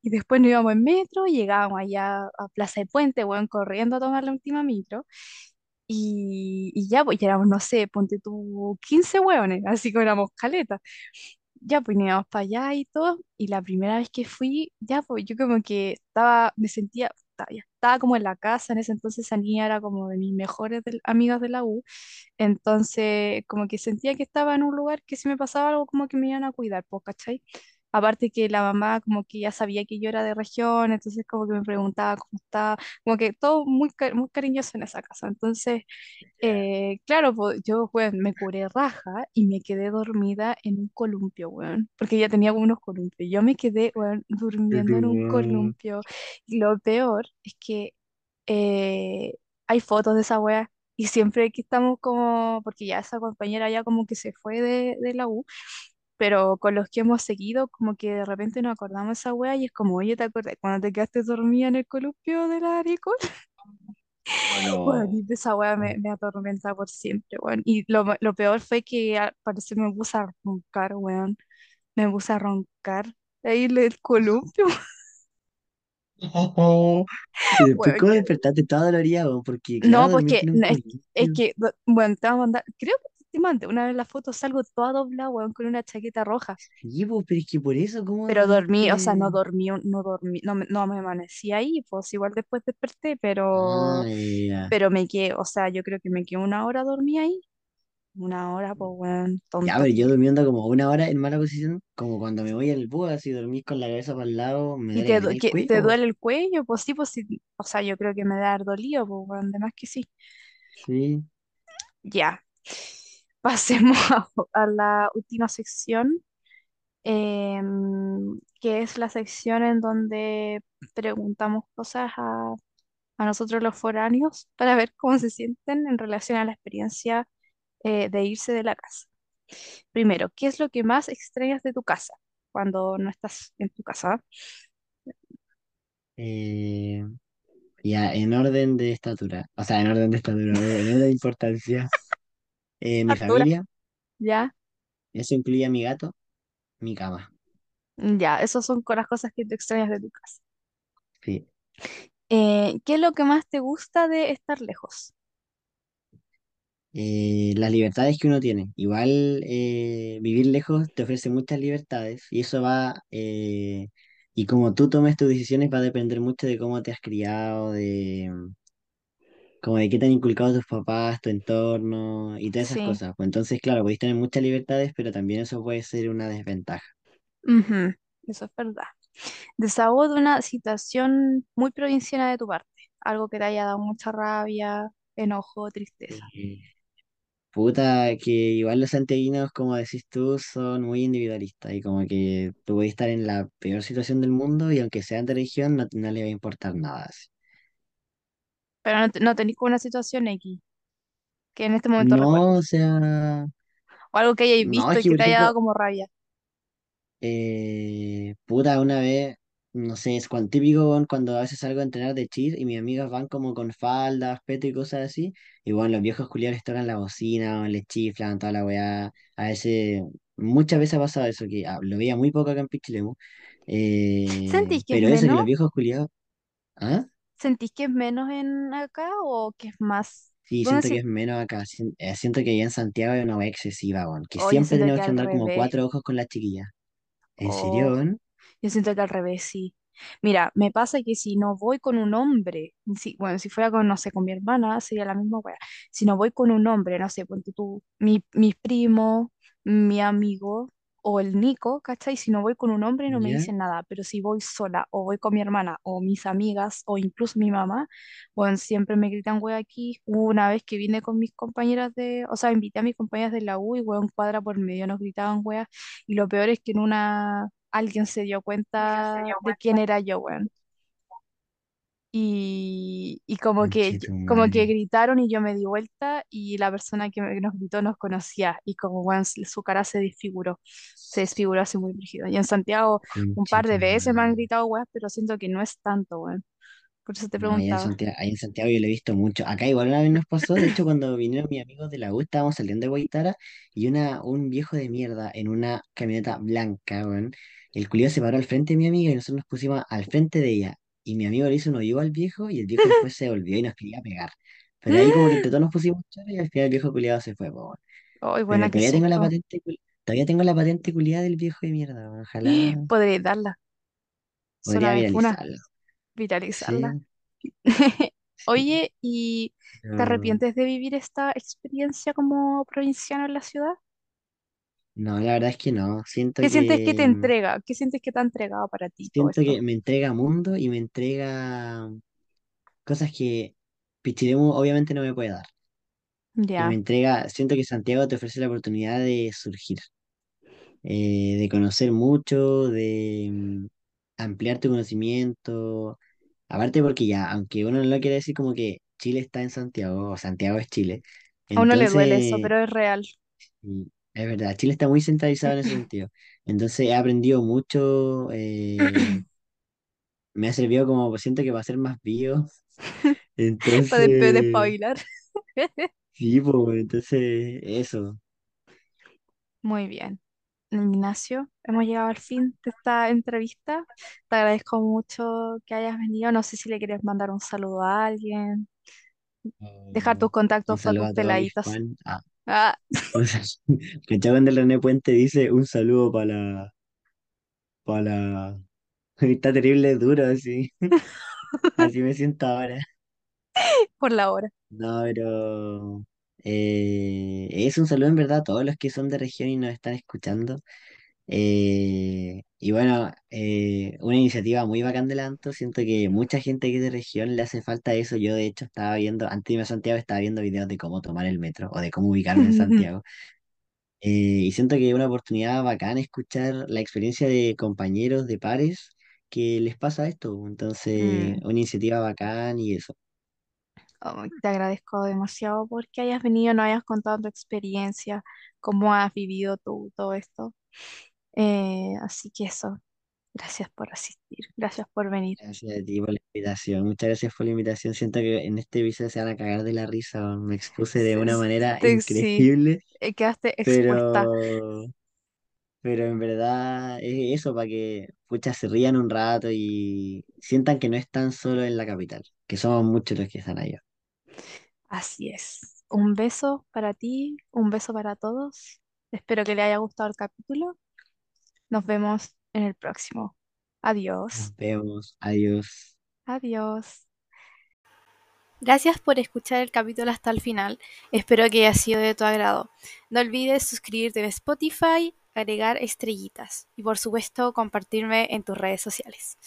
Speaker 1: y después nos íbamos en metro, llegábamos allá a Plaza de Puente, weón, corriendo a tomar la última micro, y, y ya, pues ya éramos, no sé, ponte tú 15 hueones, así que éramos caletas. Ya, pues íbamos para allá y todo, y la primera vez que fui, ya, pues yo como que estaba, me sentía, estaba, ya, estaba como en la casa, en ese entonces niña era como de mis mejores amigas de la U, entonces, como que sentía que estaba en un lugar que si me pasaba algo, como que me iban a cuidar, pues, ¿cachai? Aparte que la mamá como que ya sabía que yo era de región, entonces como que me preguntaba cómo estaba, como que todo muy, ca- muy cariñoso en esa casa. Entonces, eh, claro, pues yo, weón, me curé raja y me quedé dormida en un columpio, weón, porque ya tenía unos columpios. Yo me quedé, weón, durmiendo en un columpio. Y lo peor es que eh, hay fotos de esa wea y siempre que estamos como, porque ya esa compañera ya como que se fue de, de la U, pero con los que hemos seguido como que de repente nos acordamos de esa wea y es como, oye, ¿te acuerdas cuando te quedaste dormida en el columpio de la Aricol? Bueno,
Speaker 2: Bueno.
Speaker 1: y esa wea me, me atormenta por siempre, weón. Y lo, lo peor fue que al parecer me puse a roncar, weón. Me puse a roncar ahí en el columpio,
Speaker 2: Y después,
Speaker 1: weón.
Speaker 2: ¿cómo despertaste toda dolorida? Porque,
Speaker 1: No, porque no, es, es que, bueno, te voy a mandar, creo que te mandé una vez la foto, salgo toda doblada, weón, con una chaqueta roja.
Speaker 2: Sí, pues, pero es que por eso, ¿cómo
Speaker 1: Pero dormí, o sea, no dormí, no dormí, no, me- no me amanecí ahí, pues igual después desperté, pero,
Speaker 2: Ah, ya.
Speaker 1: pero me quedé, o sea, yo creo que me quedé una hora dormí ahí. Una hora, pues, weón,
Speaker 2: Ya,
Speaker 1: tonta.
Speaker 2: pero yo durmiendo como una hora en mala posición, como cuando me voy al búho, así dormir con la cabeza para el lado, me
Speaker 1: ¿Y
Speaker 2: duele
Speaker 1: te,
Speaker 2: que
Speaker 1: du-
Speaker 2: el
Speaker 1: que, te
Speaker 2: cuello.
Speaker 1: duele el cuello? Pues sí, pues sí, o sea, yo creo que me da dolido, pues, weón, de más que sí.
Speaker 2: Sí.
Speaker 1: Ya, pasemos a, la última sección em, que es la sección en donde preguntamos cosas a, a nosotros los foráneos para ver cómo se sienten en relación a la experiencia eh, de irse de la casa. Primero, ¿qué es lo que más extrañas de tu casa cuando no estás en tu casa?
Speaker 2: Eh, ya, en orden de estatura. O sea, en orden de estatura, en orden de importancia. Eh, mi familia,
Speaker 1: ¿ya?
Speaker 2: eso incluye a mi gato, mi cama.
Speaker 1: Ya, esas son las cosas que te extrañas de tu casa.
Speaker 2: Sí.
Speaker 1: Eh, ¿qué es lo que más te gusta de estar lejos?
Speaker 2: eh, las libertades que uno tiene. Igual eh, vivir lejos te ofrece muchas libertades y eso va, eh, y como tú tomes tus decisiones va a depender mucho de cómo te has criado, de como de qué te han inculcado tus papás, tu entorno y todas esas
Speaker 1: Sí,
Speaker 2: cosas. Pues entonces, claro, podéis tener muchas libertades, pero también eso puede ser una desventaja.
Speaker 1: Eso es verdad. Desahogo de una situación muy provinciana de tu parte, algo que te haya dado mucha rabia, enojo, tristeza.
Speaker 2: Puta, que igual los santiaguinos, como decís tú, son muy individualistas y como que tú puedes estar en la peor situación del mundo y aunque sean de religión, no, no le va a importar nada. así.
Speaker 1: Pero no, te- no tenéis como una situación X que en este momento
Speaker 2: No, o sea,
Speaker 1: o algo que hayáis
Speaker 2: no,
Speaker 1: visto
Speaker 2: es
Speaker 1: y
Speaker 2: que
Speaker 1: que
Speaker 2: por
Speaker 1: te haya dado
Speaker 2: ejemplo,
Speaker 1: como rabia.
Speaker 2: eh, puta, una vez, no sé, es cuando, típico weón, cuando a veces salgo a entrenar de cheer y mis amigas van como con faldas, peto y cosas así, y bueno, los viejos culiados les tocan la bocina, les chiflan, toda la weá, a veces, muchas veces ha pasado eso, que ah, lo veía muy poco acá en Pichilemu, eh,
Speaker 1: ¿Sentís que es
Speaker 2: pero eso, que
Speaker 1: menos?
Speaker 2: los viejos culiados, ¿ah?
Speaker 1: ¿Sentís que es menos en acá o que es más?
Speaker 2: Sí,
Speaker 1: ¿Dónde
Speaker 2: siento que es menos acá, sien- eh, siento que allá en Santiago hay una excesiva, weón, que
Speaker 1: Oh, yo
Speaker 2: siempre
Speaker 1: siento
Speaker 2: tenemos
Speaker 1: que
Speaker 2: que
Speaker 1: al
Speaker 2: andar como
Speaker 1: revés.
Speaker 2: cuatro ojos con las chiquillas. ¿En serio,
Speaker 1: Oh,
Speaker 2: weón?
Speaker 1: yo siento que al revés, sí. Mira, me pasa que si no voy con un hombre, si, bueno, si fuera con, no sé, con mi hermana, sería la misma wea. Si no voy con un hombre, no sé, ponte tú, mi, mi primo, mi amigo o el Nico, ¿cachai? Si no voy con un hombre no me dicen nada, pero si voy sola o voy con mi hermana o mis amigas o incluso mi mamá, bueno, siempre me gritan wea aquí. Una vez que vine con mis compañeras de, o sea, invité a mis compañeras de la U y weón cuadra por medio nos gritaban wea y lo peor es que en una alguien se dio cuenta de quién era yo, weón. Y, y como que, como que gritaron y yo me di vuelta y la persona que, me- que nos gritó nos conocía y como bueno, su su cara se desfiguró, se desfiguró así muy brígido. Y en Santiago un par de veces me han gritado weas, pero siento que no es tanto, weón. Por eso te
Speaker 2: No, allá en
Speaker 1: preguntaba.
Speaker 2: Santiago, allá en Santiago yo lo he visto mucho. Acá igual una vez nos pasó, de hecho, cuando vinieron mis amigos de la U, estábamos saliendo de Guaitara y una, un viejo de mierda en una camioneta blanca, weón. El culiao se paró al frente de mi amiga y nosotros nos pusimos al frente de ella. Y mi amigo le hizo un hoyo al viejo y el viejo después se volvió y nos quería pegar. Pero ahí como que entre todos nos pusimos choros y al final el viejo culiado se fue, po, Pero todavía tengo la
Speaker 1: susto.
Speaker 2: patente, cul- todavía tengo la patente culiada del viejo de mierda, weón. Ojalá
Speaker 1: Podréis darla,
Speaker 2: podría viralizarlo.
Speaker 1: viralizarla.
Speaker 2: Sí, sí.
Speaker 1: Oye, ¿y te
Speaker 2: pero-
Speaker 1: arrepientes de vivir esta experiencia como provinciano en la ciudad?
Speaker 2: No, la verdad es que no. Siento
Speaker 1: ¿Qué sientes que te
Speaker 2: mm,
Speaker 1: entrega? ¿Qué sientes que te ha entregado para ti todo
Speaker 2: siento
Speaker 1: esto?
Speaker 2: que me entrega mundo y me entrega cosas que Pichiremu obviamente no me puede dar. Que me
Speaker 1: Ya,
Speaker 2: entrega, siento que Santiago te ofrece la oportunidad de surgir, eh, de conocer mucho, de mm, ampliar tu conocimiento. Aparte porque ya, aunque uno no lo quiera decir como que Chile está en Santiago, o Santiago es Chile.
Speaker 1: a uno le duele eso, pero es real.
Speaker 2: Es verdad, Chile está muy centralizado en ese sentido. Entonces he aprendido mucho. eh, me ha servido como, siento que va a ser más vivo.
Speaker 1: Para después
Speaker 2: Entonces,
Speaker 1: despabilar.
Speaker 2: sí, pues, entonces, eso.
Speaker 1: Muy bien. Ignacio, hemos llegado al fin de esta entrevista. Te agradezco mucho que hayas venido. No sé si le quieres mandar un saludo a alguien, dejar tus
Speaker 2: un
Speaker 1: contactos para
Speaker 2: saludo
Speaker 1: tus
Speaker 2: a todos mis
Speaker 1: peladitos.
Speaker 2: fans. Ah,
Speaker 1: Ah,
Speaker 2: un saludo. ¿Cachai cuando el René Puente dice un saludo para la, para la... Está terrible duro, así. Así me siento ahora.
Speaker 1: por la hora.
Speaker 2: No, pero... eh, es un saludo en verdad a todos los que son de región y nos están escuchando. Eh, y bueno, eh, una iniciativa muy bacán de la Anto. Siento que mucha gente es de región le hace falta eso. Yo, de hecho, estaba viendo, antes de irme a Santiago, estaba viendo videos de cómo tomar el metro o de cómo ubicarme en Santiago. Eh, y siento que es una oportunidad bacana escuchar la experiencia de compañeros, de pares, que les pasa esto. Entonces,
Speaker 1: Mm,
Speaker 2: una iniciativa bacán y eso.
Speaker 1: oh, te agradezco demasiado porque hayas venido, no hayas contado tu experiencia, cómo has vivido tú todo esto. Eh, así que eso, gracias por asistir, gracias por venir.
Speaker 2: Gracias a ti por la invitación. Muchas gracias por la invitación. Siento que en este episodio se van a cagar de la risa. Me expuse de una manera
Speaker 1: sí,
Speaker 2: increíble,
Speaker 1: eh, quedaste expuesta.
Speaker 2: pero, pero en verdad es eso, para que pucha, se rían un rato y sientan que no están solo en la capital, que somos muchos los que están allá.
Speaker 1: Así es. Un beso para ti, un beso para todos. Espero que les haya gustado el capítulo. Nos vemos en el próximo. Adiós.
Speaker 2: Nos vemos. Adiós.
Speaker 1: Adiós. Gracias por escuchar el capítulo hasta el final. Espero que haya sido de tu agrado. No olvides suscribirte en Spotify, agregar estrellitas y por supuesto compartirme en tus redes sociales.